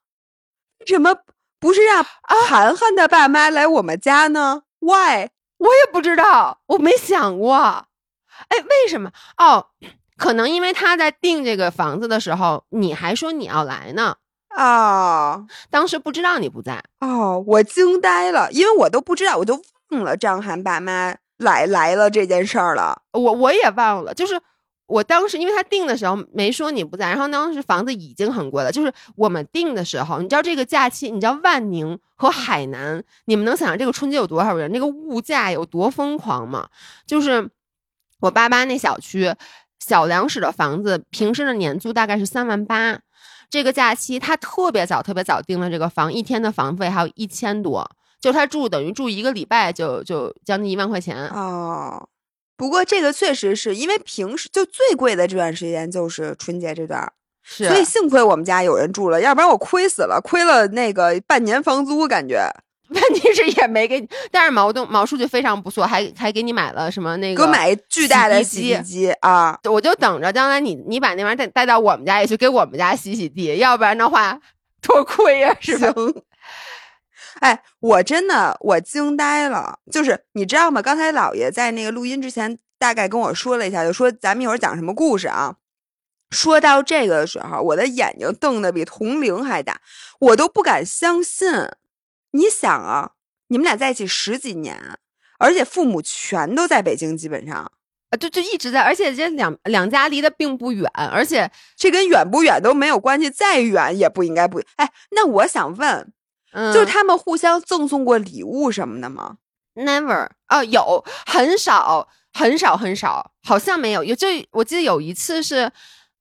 为什么不是让涵涵的爸妈来我们家呢？Why？我也不知道，我没想过。哎，为什么？哦，可能因为他在订这个房子的时候，你还说你要来呢。啊，当时不知道你不在。哦，我惊呆了，因为我都不知道，我都忘定了张涵爸妈来来了这件事儿了。我我也忘了，就是。我当时因为他定的时候没说你不在，然后当时房子已经很贵了。就是我们定的时候，你知道这个假期，你知道万宁和海南，你们能想象这个春节有多少人，那个物价有多疯狂吗？就是我爸妈那小区小两室的房子，平时的年租大概是三万八，这个假期他特别早特别早订了这个房，一天的房费还有一千多，就他住等于住一个礼拜就就将近一万块钱哦。不过这个确实是因为平时就最贵的这段时间就是春节这段，是，所以幸亏我们家有人住了，要不然我亏死了，亏了那个半年房租，感觉。问题是也没给，但是毛东毛数据非常不错，还还给你买了什么那个，给我买巨大的洗衣机啊！我就等着将来你你把那玩意儿带带到我们家也去给我们家洗洗地，要不然的话多亏呀，是吧？哎，我真的我惊呆了，就是你知道吗？刚才姥爷在那个录音之前大概跟我说了一下，就说咱们一会儿讲什么故事啊。说到这个的时候，我的眼睛瞪得比铜铃还大，我都不敢相信。你想啊，你们俩在一起十几年，而且父母全都在北京，基本上啊，就就一直在，而且这两两家离得并不远，而且这跟远不远都没有关系，再远也不应该不。哎，那我想问。就是他们互相赠送过礼物什么的吗？Never 啊，有很少很少很少，好像没有。有就我记得有一次是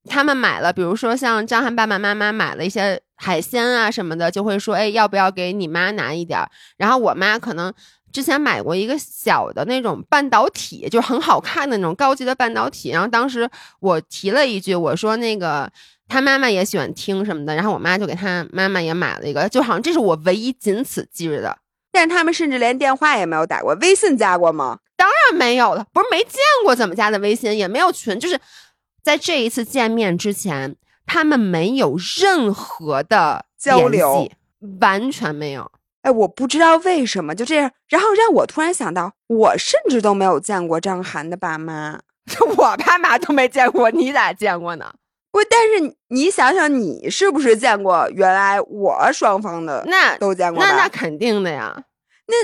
他们买了，比如说像张翰爸爸妈妈买了一些海鲜啊什么的，就会说，哎，要不要给你妈拿一点儿？然后我妈可能之前买过一个小的那种半导体，就很好看的那种高级的半导体。然后当时我提了一句，我说那个。他妈妈也喜欢听什么的，然后我妈就给他妈妈也买了一个，就好像这是我唯一仅此记着的。但是他们甚至连电话也没有打过，微信加过吗？当然没有了，不是没见过怎么加的微信，也没有群，就是在这一次见面之前，他们没有任何的交流，完全没有。哎，我不知道为什么就这样，然后让我突然想到，我甚至都没有见过张涵的爸妈，我爸妈都没见过，你咋见过呢？不，但是你想想，你是不是见过原来我双方的那都见过？那那肯定的呀。那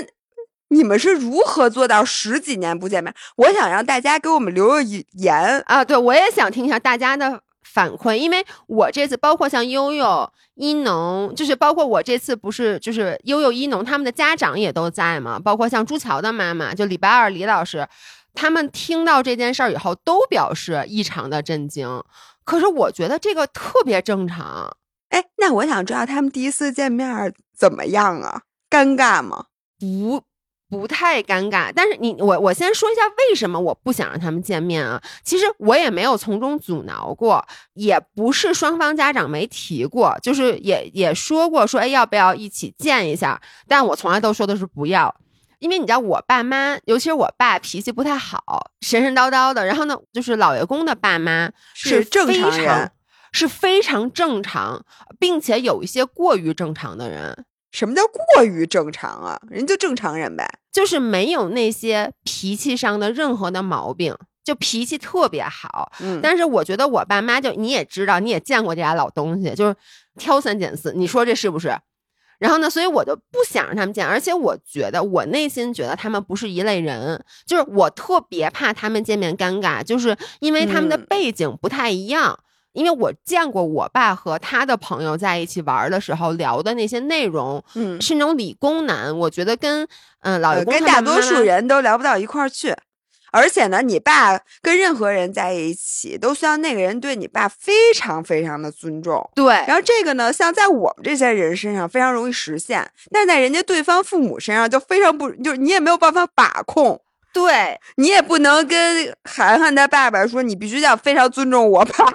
你们是如何做到十几年不见面？我想让大家给我们留个言啊！对，我也想听一下大家的反馈，因为我这次包括像悠悠、一农，就是包括我这次不是就是悠悠、一农他们的家长也都在嘛，包括像朱桥的妈妈，就礼拜二李老师，他们听到这件事儿以后都表示异常的震惊。可是我觉得这个特别正常，哎，那我想知道他们第一次见面怎么样啊？尴尬吗？不，不太尴尬。但是你我我先说一下为什么我不想让他们见面啊？其实我也没有从中阻挠过，也不是双方家长没提过，就是也也说过说哎要不要一起见一下？但我从来都说的是不要。因为你知道我爸妈，尤其是我爸脾气不太好，神神叨叨的。然后呢，就是老爷公的爸妈是正常人，是非常正常，并且有一些过于正常的人。什么叫过于正常啊？人就正常人呗，就是没有那些脾气上的任何的毛病。就脾气特别好。嗯，但是我觉得我爸妈就你也知道，你也见过这俩老东西，就是挑三拣四。你说这是不是？然后呢，所以我就不想让他们见，而且我觉得我内心觉得他们不是一类人，就是我特别怕他们见面尴尬，就是因为他们的嗯背景不太一样。因为我见过我爸和他的朋友在一起玩的时候聊的那些内容，嗯，是那种理工男，我觉得跟嗯老跟大多数人都聊不到一块儿去。而且呢，你爸跟任何人在一起，都需要那个人对你爸非常非常的尊重。对然后这个呢，像在我们这些人身上非常容易实现，但在人家对方父母身上就非常不，就是你也没有办法把控，对，你也不能跟涵涵他爸爸说你必须要非常尊重我爸。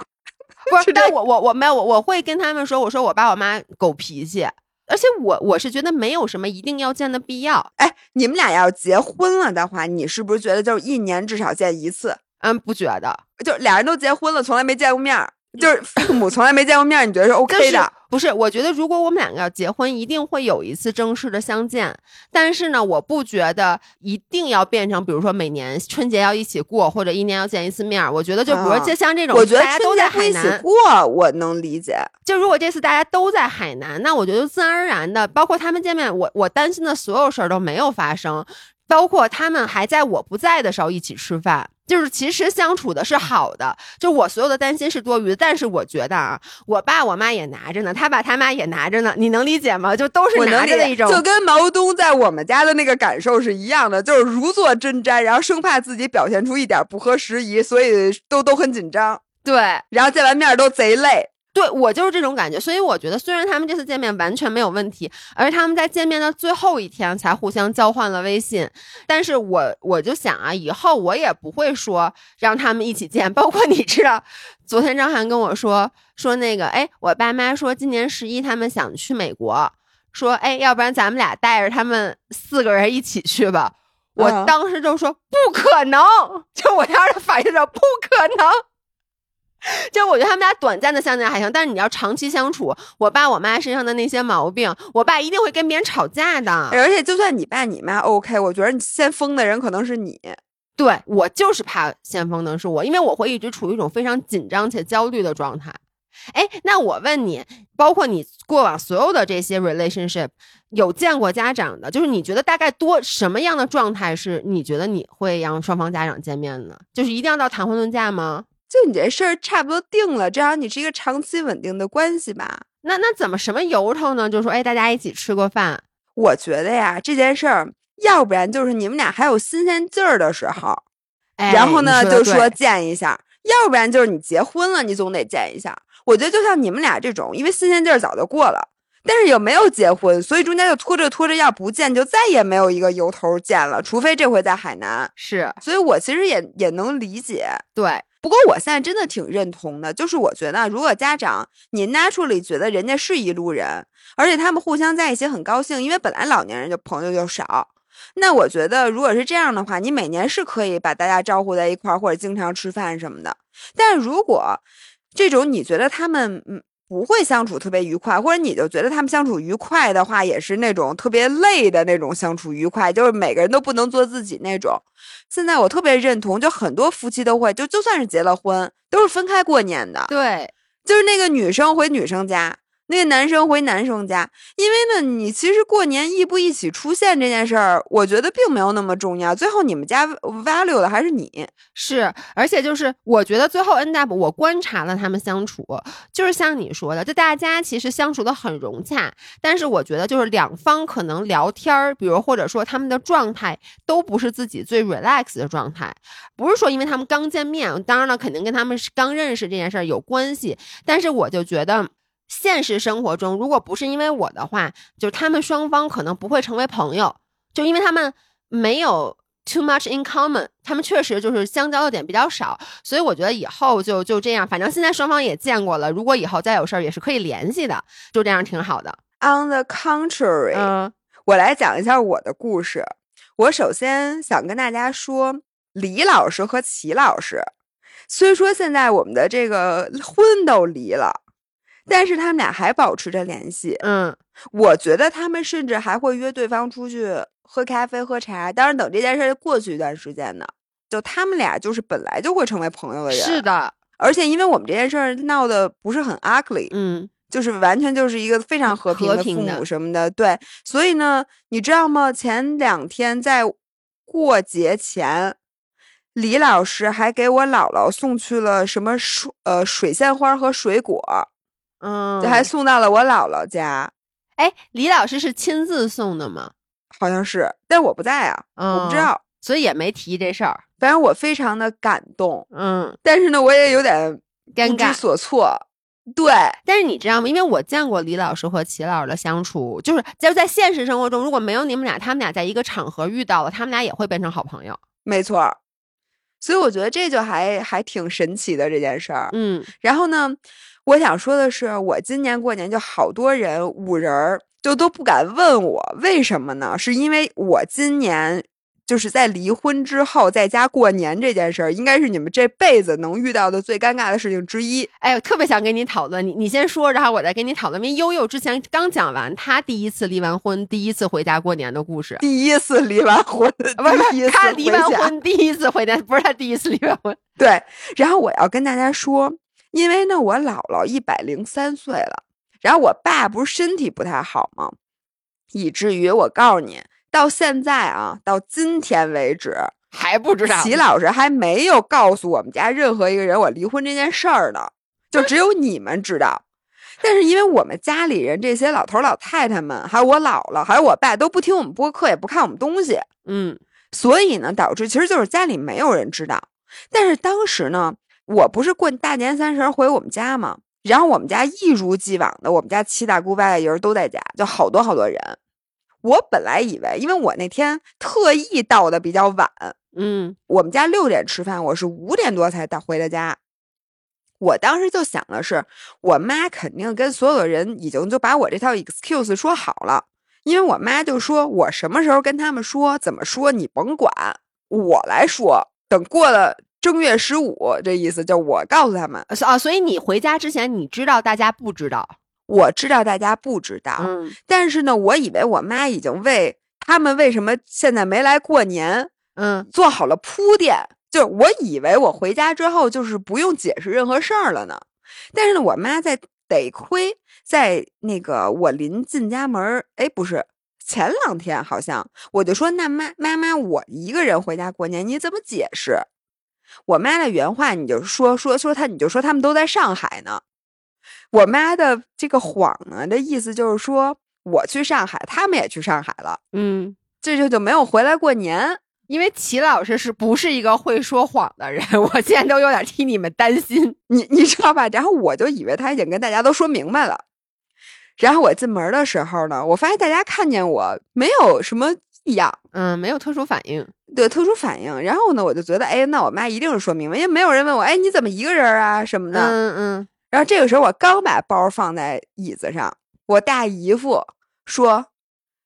不是，是但我我我没有，我我会跟他们说，我说我爸我妈狗脾气，而且我我是觉得没有什么一定要见的必要，哎，你们俩要结婚了的话，你是不是觉得就是一年至少见一次？嗯，不觉得，就俩人都结婚了，从来没见过面儿，就是父母从来没见过面，你觉得是 OK 是的？不是？我觉得如果我们两个要结婚，一定会有一次正式的相见，但是呢，我不觉得一定要变成，比如说每年春节要一起过，或者一年要见一次面。我觉得就比如说啊就像这种，我觉得大家都在海南，过，我能理解。就如果这次大家都在海南，那我觉得自然而然的，包括他们见面，我我担心的所有事儿都没有发生，包括他们还在我不在的时候一起吃饭，就是其实相处的是好的，就我所有的担心是多余的。但是我觉得啊，我爸我妈也拿着呢，他爸他妈也拿着呢，你能理解吗？就都是拿着的一种，就跟毛东在我们家的那个感受是一样的，就是如坐针毡，然后生怕自己表现出一点不合时宜，所以都都很紧张，对。然后见完面都贼累。对我就是这种感觉，所以我觉得虽然他们这次见面完全没有问题，而他们在见面的最后一天才互相交换了微信，但是我我就想啊，以后我也不会说让他们一起见，包括你知道，昨天张涵跟我说说那个，哎，我爸妈说今年十一他们想去美国，说哎，要不然咱们俩带着他们四个人一起去吧。我嗯当时就说不可能，就我当时反应说不可能。就我觉得他们俩短暂的相见还行，但是你要长期相处，我爸我妈身上的那些毛病，我爸一定会跟别人吵架的。而且就算你爸你妈 OK，我觉得你先疯的人可能是你。对我就是怕先锋的是我，因为我会一直处于一种非常紧张且焦虑的状态。哎，那我问你，包括你过往所有的这些 relationship，有见过家长的，就是你觉得大概多什么样的状态是你觉得你会让双方家长见面呢？就是一定要到谈婚论嫁吗？就你这事儿差不多定了，至少你是一个长期稳定的关系吧。那那怎么什么由头呢？就说哎，大家一起吃过饭，我觉得呀，这件事儿，要不然就是你们俩还有新鲜劲儿的时候，哎、然后呢就说见一下；要不然就是你结婚了，你总得见一下。我觉得就像你们俩这种，因为新鲜劲儿早就过了，但是也没有结婚，所以中间就拖着拖着，要不见就再也没有一个由头见了，除非这回在海南。是所以我其实也也能理解。对，不过我现在真的挺认同的，就是我觉得如果家长您 naturally 觉得人家是一路人，而且他们互相在一起很高兴，因为本来老年人就朋友就少，那我觉得如果是这样的话，你每年是可以把大家招呼在一块儿，或者经常吃饭什么的。但如果这种你觉得他们嗯不会相处特别愉快，或者你就觉得他们相处愉快的话，也是那种特别累的那种相处愉快，就是每个人都不能做自己那种。现在我特别认同，就很多夫妻都会，就就算是结了婚，都是分开过年的，对，就是那个女生回女生家，那个男生回男生家。因为呢，你其实过年一不一起出现这件事儿，我觉得并没有那么重要。最后你们家 value 的还是你。是，而且就是我觉得最后 end up，我观察了他们相处，就是像你说的，就大家其实相处的很融洽，但是我觉得就是两方可能聊天儿，比如或者说他们的状态都不是自己最 relax 的状态，不是说因为他们刚见面，当然了，肯定跟他们是刚认识这件事儿有关系，但是我就觉得。现实生活中，如果不是因为我的话，就是他们双方可能不会成为朋友，就因为他们没有 too much in common，他们确实就是相交的点比较少，所以我觉得以后就就这样，反正现在双方也见过了，如果以后再有事儿也是可以联系的，就这样挺好的。On the contrary，、嗯我来讲一下我的故事。我首先想跟大家说，李老师和齐老师，虽说现在我们的这个婚都离了，但是他们俩还保持着联系。嗯，我觉得他们甚至还会约对方出去喝咖啡、喝茶。当然，等这件事儿过去一段时间呢。就他们俩就是本来就会成为朋友的人。是，的，而且因为我们这件事儿闹得不是很 ugly，嗯就是完全就是一个非常和平的父和平的母什么的，对。所以呢，你知道吗？前两天在过节前，李老师还给我姥姥送去了什么水呃水仙花和水果，嗯，这还送到了我姥姥家，哎，李老师是亲自送的吗？好像是，但我不在啊，我不知嗯道。所以也没提这事儿。反正我非常的感动，嗯，但是呢，我也有点尴尬。不知所措。对，但是你知道吗？因为我见过李老师和齐老师的相处，就是就是在现实生活中，如果没有你们俩，他们俩在一个场合遇到了，他们俩也会变成好朋友。没错。所以我觉得这就还还挺神奇的这件事儿。嗯然后呢，我想说的是，我今年过年就好多人五人儿就都不敢问我为什么呢？是因为我今年就是在离婚之后在家过年这件事儿，应该是你们这辈子能遇到的最尴尬的事情之一。哎，我特别想跟你讨论，你你先说，然后我再跟你讨论。因为悠悠之前刚讲完她第一次离完婚，第一次回家过年的故事，第一次离完婚，不是不是，第一次她离完婚第一次回家，不是她第一次离完婚。对，然后我要跟大家说，因为呢，我姥姥一百零三岁了，然后我爸不是身体不太好吗？以至于我告诉你，到现在啊，到今天为止，还不知道，齐老师还没有告诉我们家任何一个人我离婚这件事儿呢，就只有你们知道。但是因为我们家里人这些老头儿老太太们，还有我姥姥，还有我爸都不听我们播客，也不看我们东西，嗯所以呢，导致其实就是家里没有人知道。但是当时呢，我不是过大年三十回我们家吗？然后我们家一如既往的，我们家七大姑八大姨都在家，就好多好多人。我本来以为，因为我那天特意到的比较晚，嗯我们家六点吃饭，我是五点多才到回的家。我当时就想的是，我妈肯定跟所有的人已经就把我这套 excuse 说好了，因为我妈就说我什么时候跟他们说怎么说你甭管，我来说。等过了正月十五，这意思就我告诉他们，啊，所以你回家之前，你知道大家不知道，我知道大家不知道，嗯但是呢，我以为我妈已经为他们为什么现在没来过年嗯做好了铺垫，就是我以为我回家之后就是不用解释任何事儿了呢。但是呢，我妈在得亏在那个我临进家门儿，哎，不是前两天好像我就说那妈妈妈我一个人回家过年，你怎么解释？我妈的原话你就说说说她你就说他们都在上海呢。我妈的这个谎呢的意思就是说我去上海，他们也去上海了，嗯，这就就没有回来过年。因为齐老师是不是一个会说谎的人？我现在都有点替你们担心。你你知道吧？然后我就以为他已经跟大家都说明白了。然后我进门的时候呢，我发现大家看见我没有什么异样，嗯，没有特殊反应。对特殊反应。然后呢，我就觉得，哎，那我妈一定是说明白，因为没有人问我，哎，你怎么一个人啊什么的。嗯嗯，然后这个时候，我刚把包放在椅子上，我大姨夫说：“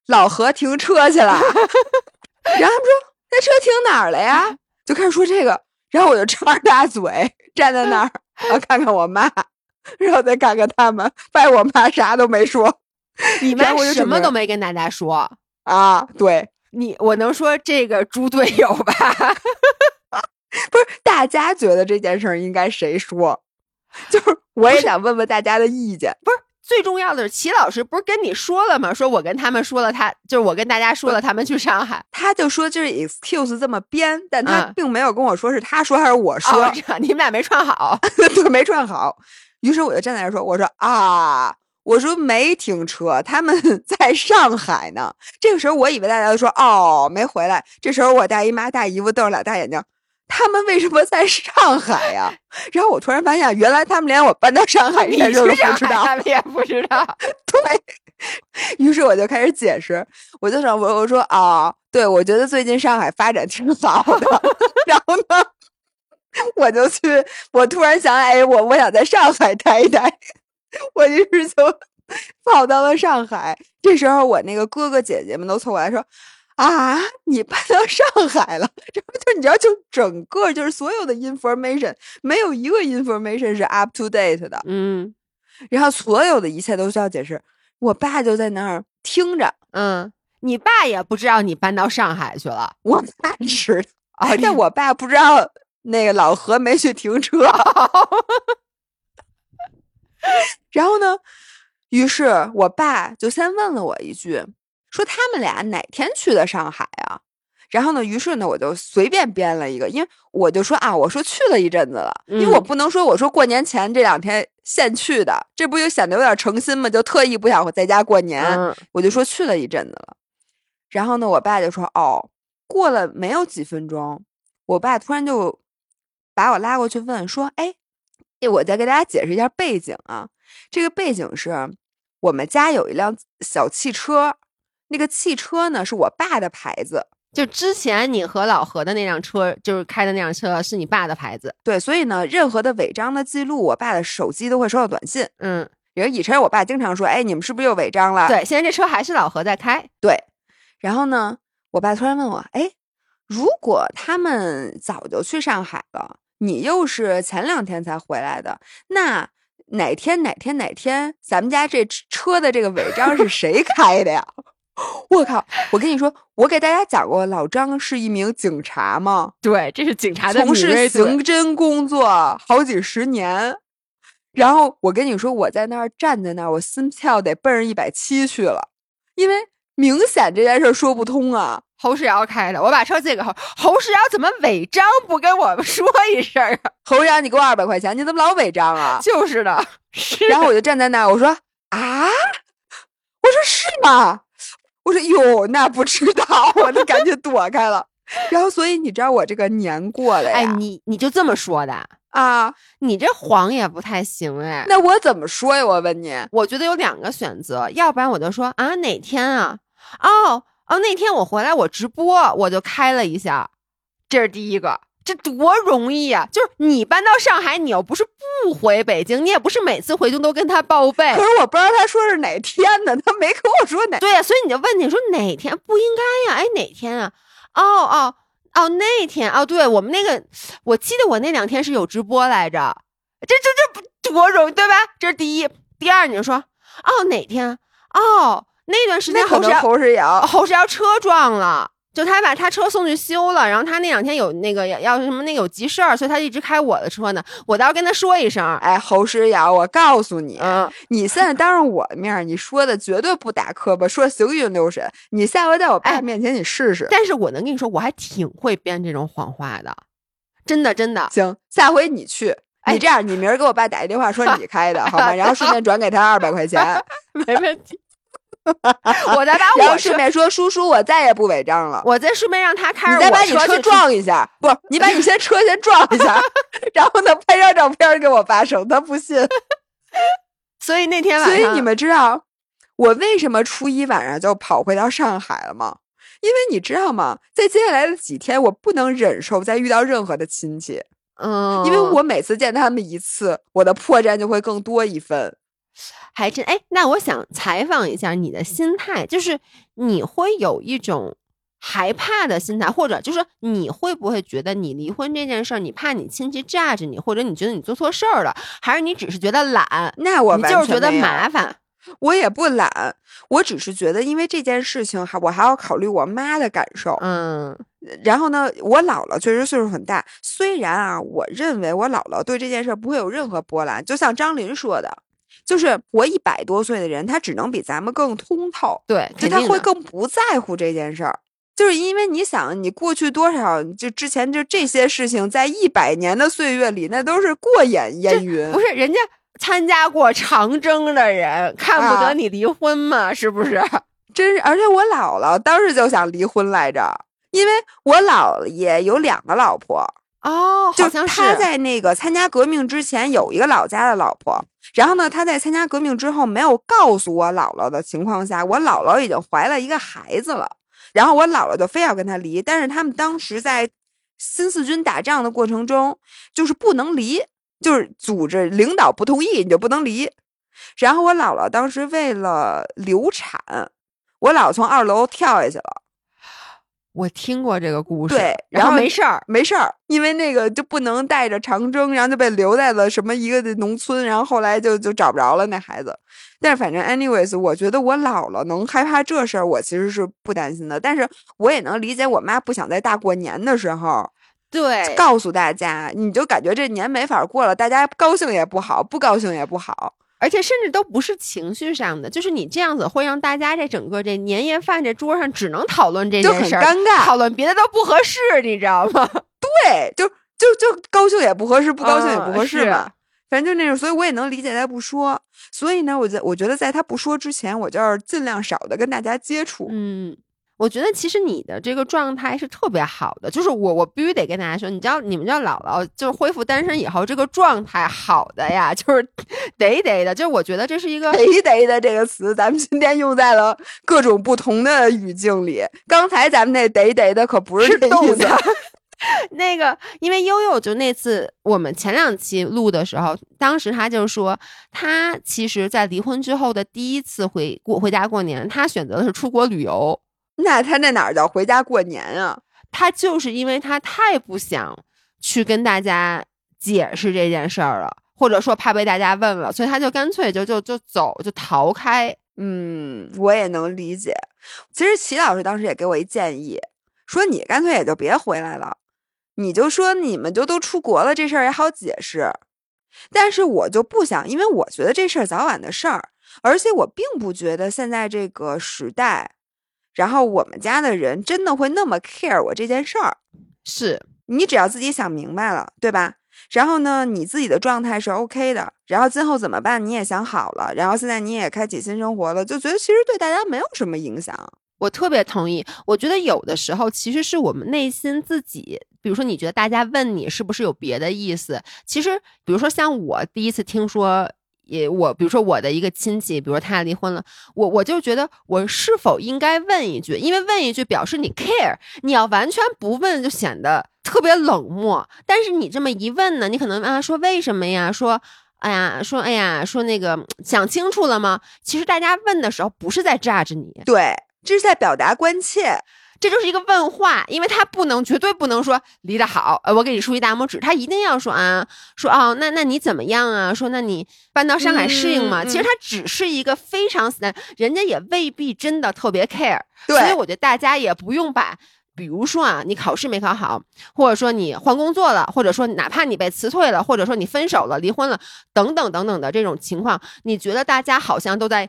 老何停车去了。”然后他们说：“那车停哪儿了呀？”就开始说这个，然后我就张着大嘴站在那儿，然后看看我妈，然后再看看他们，发现我妈啥都没说你妈什么都没跟大家说。啊。对，你我能说这个猪队友吧？不是大家觉得这件事儿应该谁说？就是我也想问问大家的意见。不是最重要的是，齐老师不是跟你说了吗？说我跟他们说了他，就是我跟大家说了他们去上海。他就说就是 excuse 这么编，但他嗯并没有跟我说是他说还是我说。哦，你们俩没串好。对，没串好。于是我就站在那儿说：“我说啊，我说没停车，他们 在上海呢。”这个时候我以为大家都说哦没回来。这时候我大姨妈、大姨夫瞪着俩大眼睛，他们为什么在上海呀？然后我突然发现，原来他们连我搬到上海 这事都不知道。他们也不知道。对于是我就开始解释，我就想我我说啊，对我觉得最近上海发展挺好的，然后呢，我就去，我突然想，哎，我我想在上海待一待，我就是从跑到了上海。这时候我那个哥哥姐姐们都凑过来说。啊，你搬到上海了？这不就你知道，就整个就是所有的 information，没有一个 information 是 up to date 的。嗯然后所有的一切都需要解释。我爸就在那儿听着，嗯，你爸也不知道你搬到上海去了。我爸知道，啊，但我爸不知道那个老何没去停车，然后呢，于是我爸就先问了我一句，说他们俩哪天去的上海啊？然后呢，于是呢，我就随便编了一个，因为我就说啊，我说去了一阵子了，因为我不能说我说过年前这两天现去的，这不就显得有点诚心吗？就特意不想在家过年，我就说去了一阵子了。然后呢，我爸就说哦，过了没有几分钟，我爸突然就把我拉过去问说，哎，我再给大家解释一下背景啊，这个背景是我们家有一辆小汽车，那个汽车呢是我爸的牌子。就之前你和老何的那辆车，就是开的那辆车是你爸的牌子，对，所以呢，任何的违章的记录，我爸的手机都会收到短信。嗯，因为以前我爸经常说，哎，你们是不是又违章了？对，现在这车还是老何在开。对，然后呢，我爸突然问我，哎，如果他们早就去上海了，你又是前两天才回来的，那哪天哪天哪天，咱们家这车的这个违章是谁开的呀？我靠！我跟你说，我给大家讲过，老张是一名警察吗？对，这是警察的从事刑侦工作好几十年。然后我跟你说，我在那儿站在那儿，我心跳得奔着一百七去了，因为明显这件事说不通啊。侯世尧开的，我把车借给侯侯世尧，怎么违章不跟我们说一声啊？侯世尧，你给我二百块钱，你怎么老违章啊？就是的，然后我就站在那儿，我说啊，我说是吗？我说哟，那不知道，我就赶紧躲开了。然后，所以你知道我这个年过了呀？哎，你你就这么说的啊？你这谎也不太行哎。那我怎么说呀？我问你，我觉得有两个选择，要不然我就说啊哪天啊？哦哦，那天我回来我直播，我就开了一下，这是第一个。这多容易啊！就是你搬到上海，你又不是不回北京，你也不是每次回京都跟他报备。可是我不知道他说是哪天呢，他没跟我说哪。对呀，所以你就问你说哪天不应该呀？哎，哪天啊？哦哦哦，那天哦，对我们那个，我记得我那两天是有直播来着。这这这多容易对吧？这是第一，第二，你就说哦哪天？哦那段时间侯世侯世尧侯世尧车撞了。就他把他车送去修了，然后他那两天有那个要要什么那个有急事儿，所以他一直开我的车呢。我倒要跟他说一声，哎，侯诗瑶，我告诉你，你现在当着我的面，你说的绝对不打磕巴，说行云流水。你下回在我爸面前你试试。但是我能跟你说，我还挺会编这种谎话的，真的真的。行，下回你去，你这样，你明儿给我爸打一电话，说 你开的好吗？然后顺便转给他二百块钱，没问题。我再把 我顺便说，叔叔，我再也不违章了。我再顺便让他开着你再把你车撞一下，不，你把你先车先撞一下，然后呢，拍张照片给我发，省他不信。所以那天晚上，所以你们知道我为什么初一晚上就跑回到上海了吗？因为你知道吗？在接下来的几天，我不能忍受再遇到任何的亲戚，嗯，因为我每次见他们一次，我的破绽就会更多一分。还真哎，那我想采访一下你的心态，就是你会有一种害怕的心态，或者就是你会不会觉得你离婚这件事儿，你怕你亲戚炸着你，或者你觉得你做错事儿了，还是你只是觉得懒？那我就是觉得麻烦，我也不懒，我只是觉得因为这件事情还我还要考虑我妈的感受。嗯，然后呢，我姥姥确实岁数很大，虽然啊，我认为我姥姥对这件事不会有任何波澜，就像张琳说的。就是活一百多岁的人，他只能比咱们更通透，对，就他会更不在乎这件事儿。就是因为你想，你过去多少，就之前就这些事情，在一百年的岁月里，那都是过眼烟云。不是人家参加过长征的人，看不得你离婚吗？是不是？真是，而且我姥姥当时就想离婚来着，因为我姥爷有两个老婆。哦，就他在那个参加革命之前有一个老家的老婆，然后呢，他在参加革命之后没有告诉我姥姥的情况下，我姥姥已经怀了一个孩子了，然后我姥姥就非要跟他离，但是他们当时在新四军打仗的过程中，就是不能离，就是组织领导不同意你就不能离，然后我姥姥当时为了流产，我姥从二楼跳下去了。我听过这个故事，对然然后没事儿，没事儿，因为那个就不能带着长征，然后就被留在了什么一个农村，然后后来就就找不着了那孩子。但是反正 anyways，我觉得我老了能害怕这事儿，我其实是不担心的。但是我也能理解我妈不想在大过年的时候对，告诉大家，你就感觉这年没法过了，大家高兴也不好，不高兴也不好。而且甚至都不是情绪上的，就是你这样子会让大家这整个这年夜饭这桌上只能讨论这就很件事儿，尴尬讨论别的都不合适，你知道吗？对，就就就高兴也不合适，不高兴也不嗯合适是嘛。反正就那种，所以我也能理解他不说。所以呢，我在我觉得在他不说之前，我就要尽量少的跟大家接触。嗯，我觉得其实你的这个状态是特别好的，就是我我必须得跟大家说，你知道你们知道姥姥就是恢复单身以后这个状态好的呀，就是得得的，就是我觉得这是一个得得的这个词，咱们今天用在了各种不同的语境里。刚才咱们那得得的可不是这意思。那个，因为悠悠就那次我们前两期录的时候，当时他就说，他其实在离婚之后的第一次回过回家过年，他选择的是出国旅游。那他那哪儿叫回家过年啊？他就是因为他太不想去跟大家解释这件事儿了，或者说怕被大家问了，所以他就干脆就就就走，就逃开。嗯，我也能理解。其实齐老师当时也给我一建议，说你干脆也就别回来了，你就说你们就都出国了，这事儿也好解释。但是我就不想，因为我觉得这事儿早晚的事儿，而且我并不觉得现在这个时代，然后我们家的人真的会那么 care 我这件事儿。是，你只要自己想明白了，对吧？然后呢，你自己的状态是 OK 的，然后今后怎么办你也想好了，然后现在你也开启新生活了，就觉得其实对大家没有什么影响。我特别同意。我觉得有的时候其实是我们内心自己，比如说你觉得大家问你是不是有别的意思，其实比如说像我第一次听说。也我比如说我的一个亲戚，比如说他离婚了，我我就觉得我是否应该问一句，因为问一句表示你 care，你要完全不问就显得特别冷漠。但是你这么一问呢，你可能啊说为什么呀？说哎呀，说哎呀，说那个想清楚了吗？其实大家问的时候不是在 judge 你，对，这是在表达关切。这就是一个问话，因为他不能，绝对不能说离得好，呃，我给你竖一大拇指，他一定要说啊，说哦，那那你怎么样啊？说那你搬到上海适应吗？其实他只是一个非常人家也未必真的特别 care，所以我觉得大家也不用把。比如说啊，你考试没考好，或者说你换工作了，或者说哪怕你被辞退了，或者说你分手了、离婚了，等等等等的这种情况，你觉得大家好像都在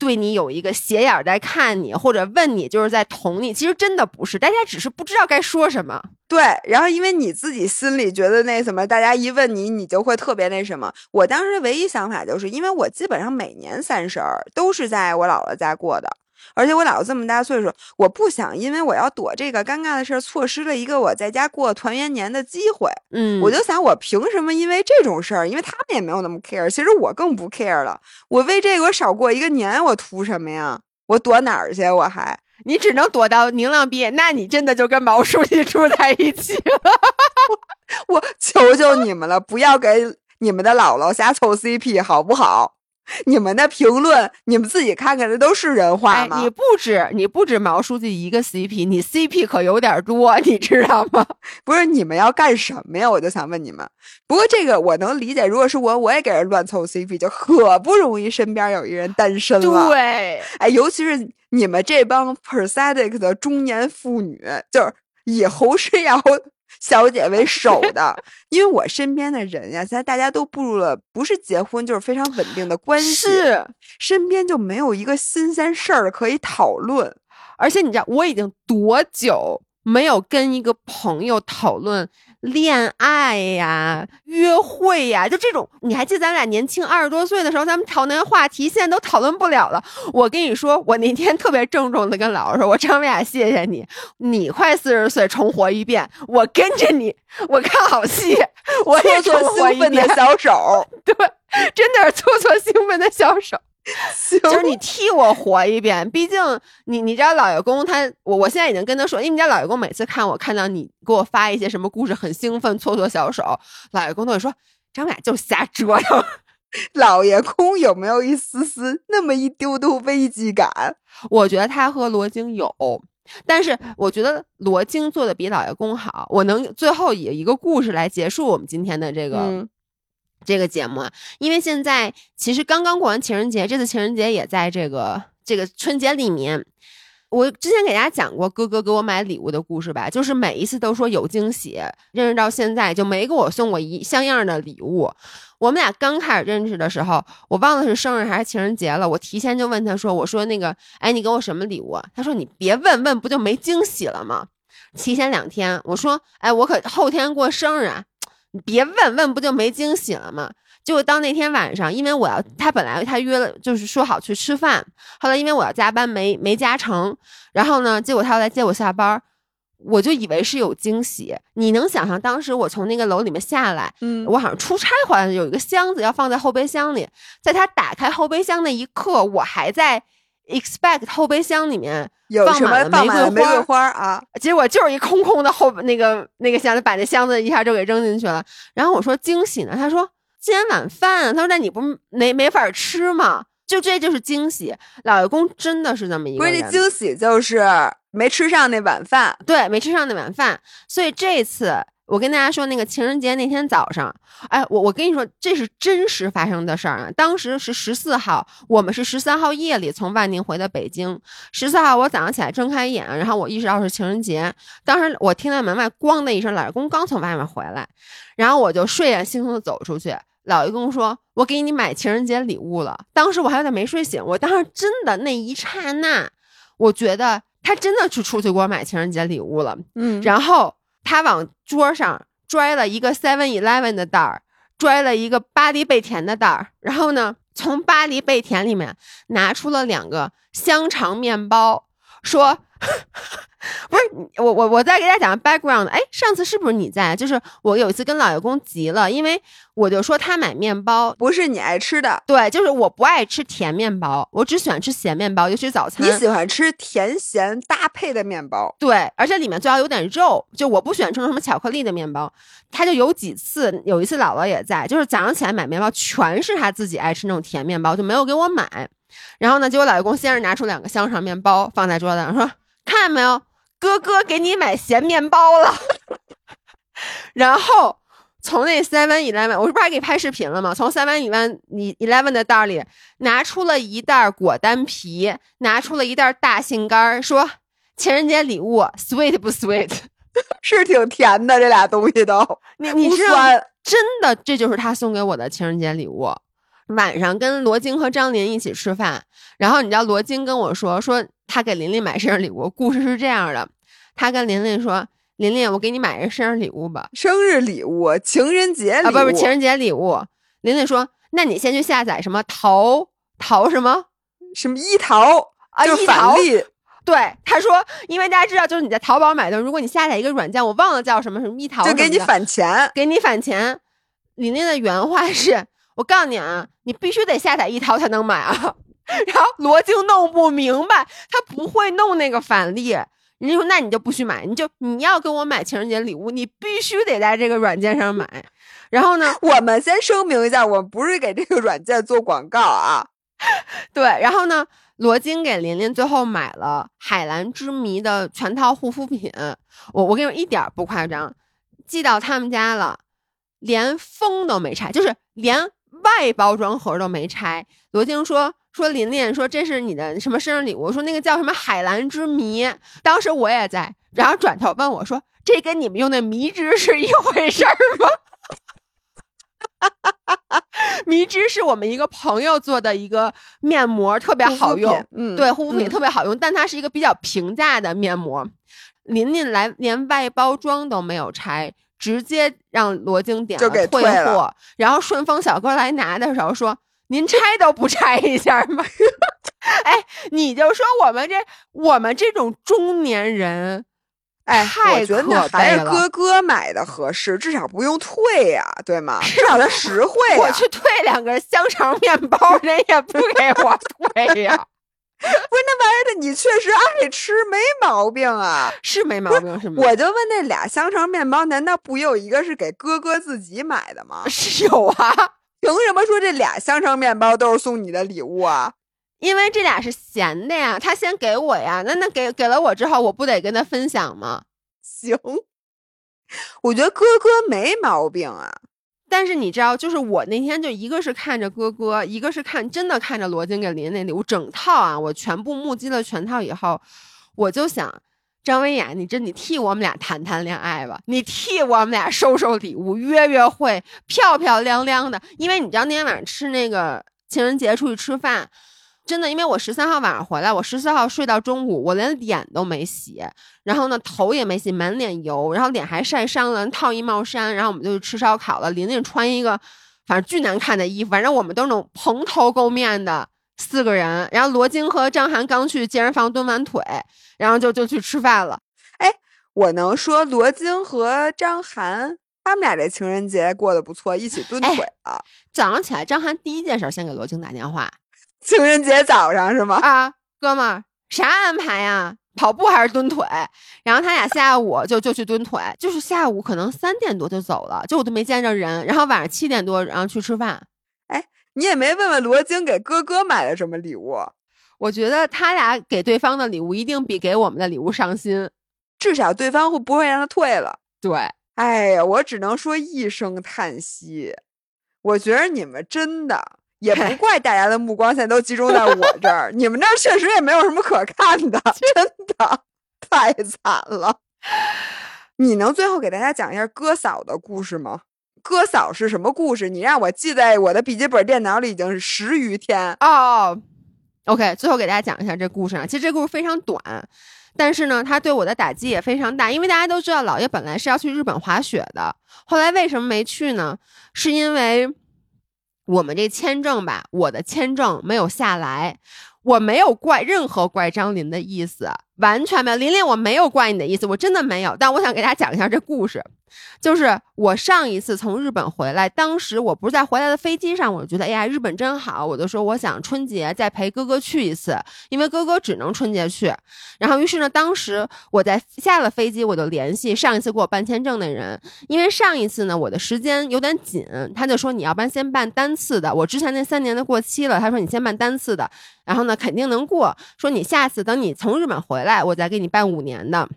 对你有一个斜眼在看你，或者问你，就是在捅你。其实真的不是，大家只是不知道该说什么。对，然后因为你自己心里觉得那什么，大家一问你，你就会特别那什么。我当时唯一想法就是，因为我基本上每年三十儿都是在我姥姥家过的，而且我姥姥这么大岁数，我不想因为我要躲这个尴尬的事儿，错失了一个我在家过团圆年的机会。嗯，我就想，我凭什么因为这种事儿？因为他们也没有那么 care，其实我更不 care 了。我为这个我少过一个年，我图什么呀？我躲哪儿去？我还你只能躲到宁浪毕业，那你真的就跟毛书记住在一起了。我求求你们了，不要给你们的姥姥瞎凑 CP 好不好？你们的评论，你们自己看看，这都是人话哎，吗？你不止你不止毛书记一个 CP，你 CP 可有点多，你知道吗？不是你们要干什么呀？我就想问你们。不过这个我能理解，如果是我，我也给人乱凑 CP，就可不容易身边有一人单身了。对，哎，尤其是你们这帮 p e r s e t i c 的中年妇女，就是以侯诗瑶小姐为首的，因为我身边的人呀，现在大家都步入了不是结婚就是非常稳定的关系，是。身边就没有一个新鲜事儿可以讨论。而且你知道，我已经多久没有跟一个朋友讨论恋爱呀、约会呀，就这种。你还记得咱俩年轻二十多岁的时候，咱们讨论的话题，现在都讨论不了了。我跟你说，我那天特别郑重的跟老师说，我张维雅，谢谢你，你快四十岁重活一遍，我跟着你，我看好戏，我也搓重活一遍搓兴奋的，小手，对，真的是搓搓兴奋的小手。行就是你替我活一遍，毕竟你你家老爷公他我我现在已经跟他说，因为你家老爷公每次看我看到你给我发一些什么故事很兴奋，搓搓小手，老爷公都会说张雅就瞎折腾。老爷公有没有一丝丝那么一丢丢危机感？我觉得他和罗京有，但是我觉得罗京做的比老爷公好。我能最后以一个故事来结束我们今天的这个、嗯这个节目，因为现在其实刚刚过完情人节，这次情人节也在这个这个春节里面。我之前给大家讲过哥哥给我买礼物的故事吧，就是每一次都说有惊喜，认识到现在就没给我送过一像样的礼物。我们俩刚开始认识的时候，我忘了是生日还是情人节了，我提前就问他说：“我说那个，哎，你给我什么礼物？”他说：“你别问问，不就没惊喜了吗？”提前两天，我说：“哎，我可后天过生日啊，你别问问，不就没惊喜了吗？”结果到那天晚上，因为我要他本来他约了，就是说好去吃饭，后来因为我要加班没没加成，然后呢，结果他要来接我下班，我就以为是有惊喜。你能想象当时我从那个楼里面下来，嗯我好像出差回来有一个箱子要放在后备箱里，在他打开后备箱那一刻，我还在 expect 后备箱里面有什么放满了玫瑰花花啊？结果就是一空空的后那个那个箱子，把那箱子一下就给扔进去了。然后我说惊喜呢，他说今天晚饭啊，他说那你不没没法吃吗？就这就是惊喜，老爷公真的是这么一不是。这惊喜就是没吃上那晚饭。对，没吃上那晚饭，所以这次我跟大家说，那个情人节那天早上，哎，我我跟你说，这是真实发生的事儿啊。当时是十四号，我们是十三号夜里从万宁回的北京。十四号我早上起来睁开眼，然后我意识到是情人节，当时我听到门外咣的一声，老爷公刚从外面回来，然后我就睡眼惺忪的走出去。老爷公说：“我给你买情人节礼物了。”当时我还有点没睡醒，我当时真的那一刹那，我觉得他真的是出去给我买情人节礼物了。嗯然后他往桌上拽了一个 Seven Eleven 的袋儿，拽了一个巴黎贝甜的袋儿，然后呢，从巴黎贝甜里面拿出了两个香肠面包，说。不是我我我再给大家讲 background，哎，上次是不是你在？就是我有一次跟老爷公急了，因为我就说他买面包，不是你爱吃的，对，就是我不爱吃甜面包，我只喜欢吃咸面包，尤其是早餐。你喜欢吃甜咸搭配的面包。对，而且里面最好有点肉，就我不喜欢吃什么巧克力的面包。他就有几次，有一次姥姥也在，就是早上起来买面包，全是他自己爱吃那种甜面包，就没有给我买。然后呢，结果老爷公先是拿出两个香肠面包放在桌子上，说：“看见没有，哥哥给你买咸面包了。”然后从那 Seven Eleven，我是不是还给你拍视频了吗？从 Seven Eleven 你 Eleven 的袋儿里拿出了一袋果丹皮，拿出了一袋大杏干儿，说情人节礼物，sweet 不 sweet？是挺甜的，这俩东西都 你你不知道，真的这就是他送给我的情人节礼物。晚上跟罗京和张琳一起吃饭，然后你知道罗京跟我说说他给琳琳买生日礼物，故事是这样的，他跟琳琳说。琳琳，我给你买一个生日礼物吧。生日礼物、情人节礼啊，物，不不，情人节礼物。琳琳说：“那你先去下载什么淘淘什么什么一淘啊？就是一淘。对，他说，因为大家知道，就是你在淘宝买的，如果你下载一个软件，我忘了叫什么什么一淘么，就给你返钱。给你返钱。琳琳的原话是：“我告诉你啊，你必须得下载一淘才能买啊。”然后罗京弄不明白，他不会弄那个返利。人家说：“那你就不许买，你就你要跟我买情人节礼物，你必须得在这个软件上买。”然后呢，我们先声明一下，我们不是给这个软件做广告啊。对，然后呢，罗京给琳琳最后买了海蓝之谜的全套护肤品。我我跟你说一点不夸张，寄到他们家了，连封都没拆，就是连外包装盒都没拆。罗京说说琳琳说这是你的什么生日礼物？我说那个叫什么海蓝之谜。当时我也在，然后转头问我说这跟你们用的迷之是一回事儿吗？迷之是我们一个朋友做的一个面膜，特别好用嗯，对，护肤品嗯特别好用，但它是一个比较平价的面膜。琳琳来连外包装都没有拆，直接让罗京点就给退货。然后顺丰小哥来拿的时候说：“您拆都不拆一下吗？” 哎，你就说我们这我们这种中年人，哎，太我觉得还是哥哥买的合适，至少不用退呀、对吗？至少它实惠呀、我去退两个香肠面包，人也不给我退呀，不是那玩意儿的，你确实爱吃，没毛病啊。是没毛病，是吗？我就问那俩香肠面包，难道不有一个是给哥哥自己买的吗？是有啊，凭什么说这俩香肠面包都是送你的礼物啊？因为这俩是咸的呀，他先给我呀，那那给给了我之后，我不得跟他分享吗？行，我觉得哥哥没毛病啊。但是你知道，就是我那天就一个是看着哥哥，一个是看真的看着罗京给林那礼物，整套啊，我全部目击了全套以后，我就想，张文雅，你真你替我们俩谈谈恋爱吧，你替我们俩收收礼物，约约会，漂漂亮亮的。因为你知道那天晚上吃那个情人节出去吃饭。真的，因为我十三号晚上回来，我十四号睡到中午，我连脸都没洗，然后呢头也没洗，满脸油，然后脸还晒伤了，套一帽衫，然后我们就去吃烧烤了。琳琳穿一个反正巨难看的衣服，反正我们都是那种蓬头垢面的四个人。然后罗京和张涵刚去健身房蹲完腿，然后就就去吃饭了。哎，我能说罗京和张涵他们俩这情人节过得不错，一起蹲腿了。早上起来，张涵第一件事先给罗京打电话。情人节早上是吗？啊，哥们儿，啥安排呀？跑步还是蹲腿？然后他俩下午就就去蹲腿，就是下午可能三点多就走了，就我都没见着人。然后晚上七点多，然后去吃饭。哎，你也没问问罗京给哥哥买了什么礼物？我觉得他俩给对方的礼物一定比给我们的礼物上心，至少对方会不会让他退了？对，哎呀，我只能说一声叹息。我觉得你们真的。也不 怪大家的目光现在都集中在我这儿，你们那儿确实也没有什么可看的，真的太惨了。你能最后给大家讲一下哥嫂的故事吗？哥嫂是什么故事？你让我记在我的笔记本电脑里已经是十余天哦。OK，最后给大家讲一下这故事啊。其实这故事非常短，但是呢，他对我的打击也非常大，因为大家都知道，姥爷本来是要去日本滑雪的，后来为什么没去呢？是因为。我们这签证吧，我的签证没有下来，我没有怪任何怪张林的意思，完全没有。琳琳，我没有怪你的意思，我真的没有。但我想给大家讲一下这故事。就是我上一次从日本回来，当时我不是在回来的飞机上，我就觉得哎呀，日本真好，我就说我想春节再陪哥哥去一次，因为哥哥只能春节去。然后于是呢，当时我在下了飞机，我就联系上一次给我办签证的人，因为上一次呢我的时间有点紧，他就说你要不然先办单次的，我之前那三年的过期了，他说你先办单次的，然后呢肯定能过，说你下次等你从日本回来，我再给你办五年的。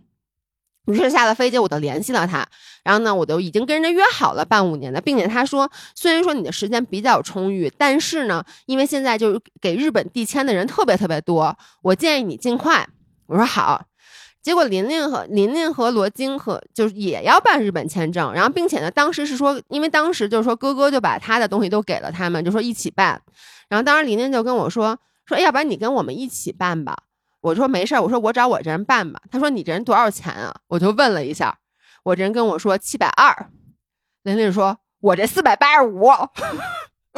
于是下了飞机，我就联系了他，然后呢，我都已经跟人家约好了办五年的，并且他说，虽然说你的时间比较充裕，但是呢，因为现在就是给日本递签的人特别特别多，我建议你尽快。我说好。结果琳琳和琳琳和罗京和就是也要办日本签证，然后并且呢，当时是说，因为当时就是说哥哥就把他的东西都给了他们，就说一起办。然后当时琳琳就跟我说说，要不然你跟我们一起办吧。我说没事儿，我说我找我这人办吧。他说你这人多少钱啊？我就问了一下，我这人跟我说七百二。玲玲说，我这四百八十五。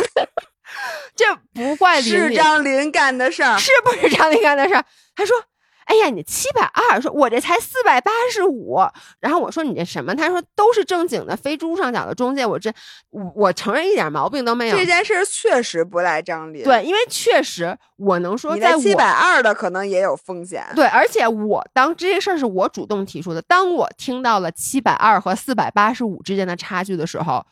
这不怪是张琳干的事儿，是不是张琳干的事儿？他说。哎呀，你七百二，说我这才四百八十五。然后我说你这什么？他说都是正经的，非猪上脚的中介。我这我我承认一点毛病都没有。这件事确实不赖张林。对，因为确实我能说，在七百二的可能也有风险。对，而且我当这些事儿是我主动提出的。当我听到了七百二和四百八十五之间的差距的时候，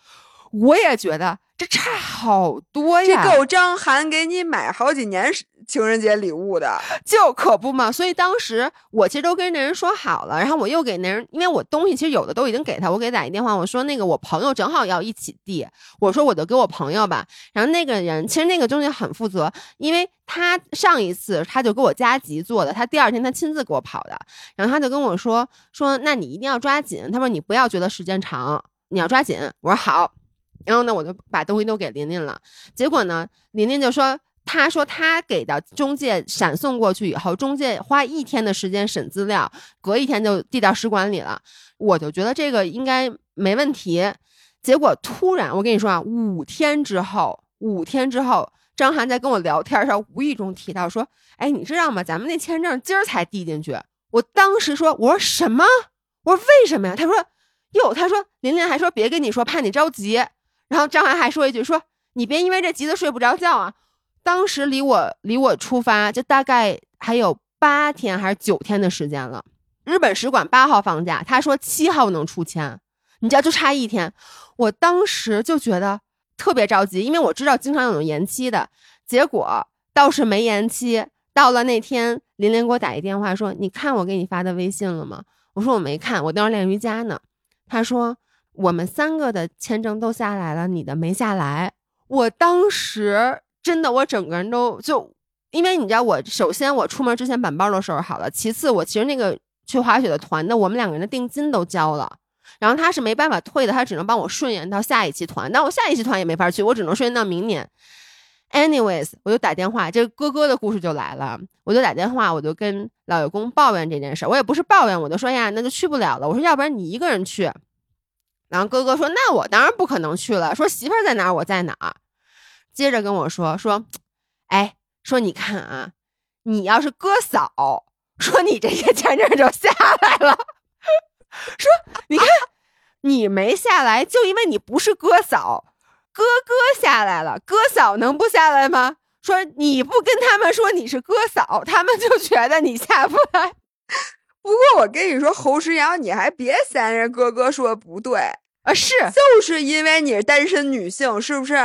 我也觉得。这差好多呀！这够张涵给你买好几年情人节礼物的，就可不嘛。所以当时我其实都跟那人说好了，然后我又给那人，因为我东西其实有的都已经给他，我给打一电话，我说那个我朋友正好要一起递，我说我就给我朋友吧。然后那个人其实那个中介很负责，因为他上一次他就给我加急做的，他第二天他亲自给我跑的，然后他就跟我说说那你一定要抓紧，他说你不要觉得时间长，你要抓紧。我说好。然后呢，我就把东西都给琳琳了。结果呢，琳琳就说：“他说他给的中介闪送过去以后，中介花一天的时间审资料，隔一天就递到使馆里了。”我就觉得这个应该没问题。结果突然，我跟你说啊，五天之后，五天之后，张涵在跟我聊天的时候，无意中提到说：“哎，你知道吗？咱们那签证今儿才递进去。”我当时说：“我说什么？我说为什么呀？”他说：“哟，他说琳琳还说别跟你说，怕你着急。”然后张涵还说一句：“说你别因为这急得睡不着觉啊！”当时离我离我出发就大概还有八天还是九天的时间了。日本使馆八号放假，他说七号能出签，你知道就差一天。我当时就觉得特别着急，因为我知道经常有延期的。结果倒是没延期。到了那天，林林给我打一电话说：“你看我给你发的微信了吗？”我说：“我没看，我当时练瑜伽呢。”他说：“我们三个的签证都下来了，你的没下来。”我当时真的，我整个人都就，因为你知道，我首先我出门之前板包都收拾好了，其次我其实那个去滑雪的团的，我们两个人的定金都交了，然后他是没办法退的，他只能帮我顺延到下一期团，那我下一期团也没法去，我只能顺延到明年。Anyways，我就打电话，这哥哥的故事就来了。我就打电话，我就跟老爷公抱怨这件事。我也不是抱怨，我就说呀，那就去不了了。我说，要不然你一个人去。然后哥哥说，那我当然不可能去了。说媳妇儿在哪儿，我在哪儿。接着跟我说说，哎，说你看啊，你要是哥嫂，说你这些签证就下来了。说你看你没下来，就因为你不是哥嫂。哥哥下来了，哥嫂能不下来吗？说你不跟他们说你是哥嫂，他们就觉得你下不来。不过我跟你说，侯诗瑶，你还别嫌人哥哥说不对啊，是就是因为你是单身女性，是不是？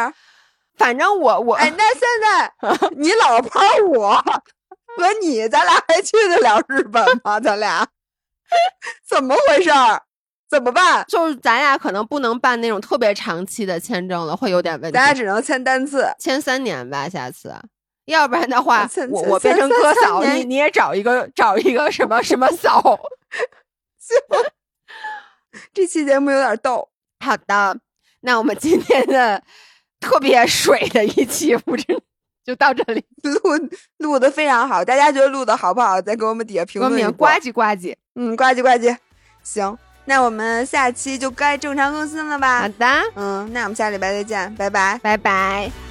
反正我我哎，那现在 你老婆我 和你，咱俩还去得了日本吗？咱俩怎么回事儿？怎么办？就是咱俩可能不能办那种特别长期的签证了，会有点问题。咱俩只能签单次，签三年吧，下次。要不然的话，我我变成哥嫂，你你也找一个找一个什么什么嫂。行，这期节目有点逗。好的，那我们今天的特别水的一期，不知就到这里。录录的非常好，大家觉得录的好不好？再给我们底下评论。呱唧呱唧，嗯，呱唧呱唧。行。那我们下期就该正常更新了吧？好的，嗯，那我们下礼拜再见，拜拜，拜拜。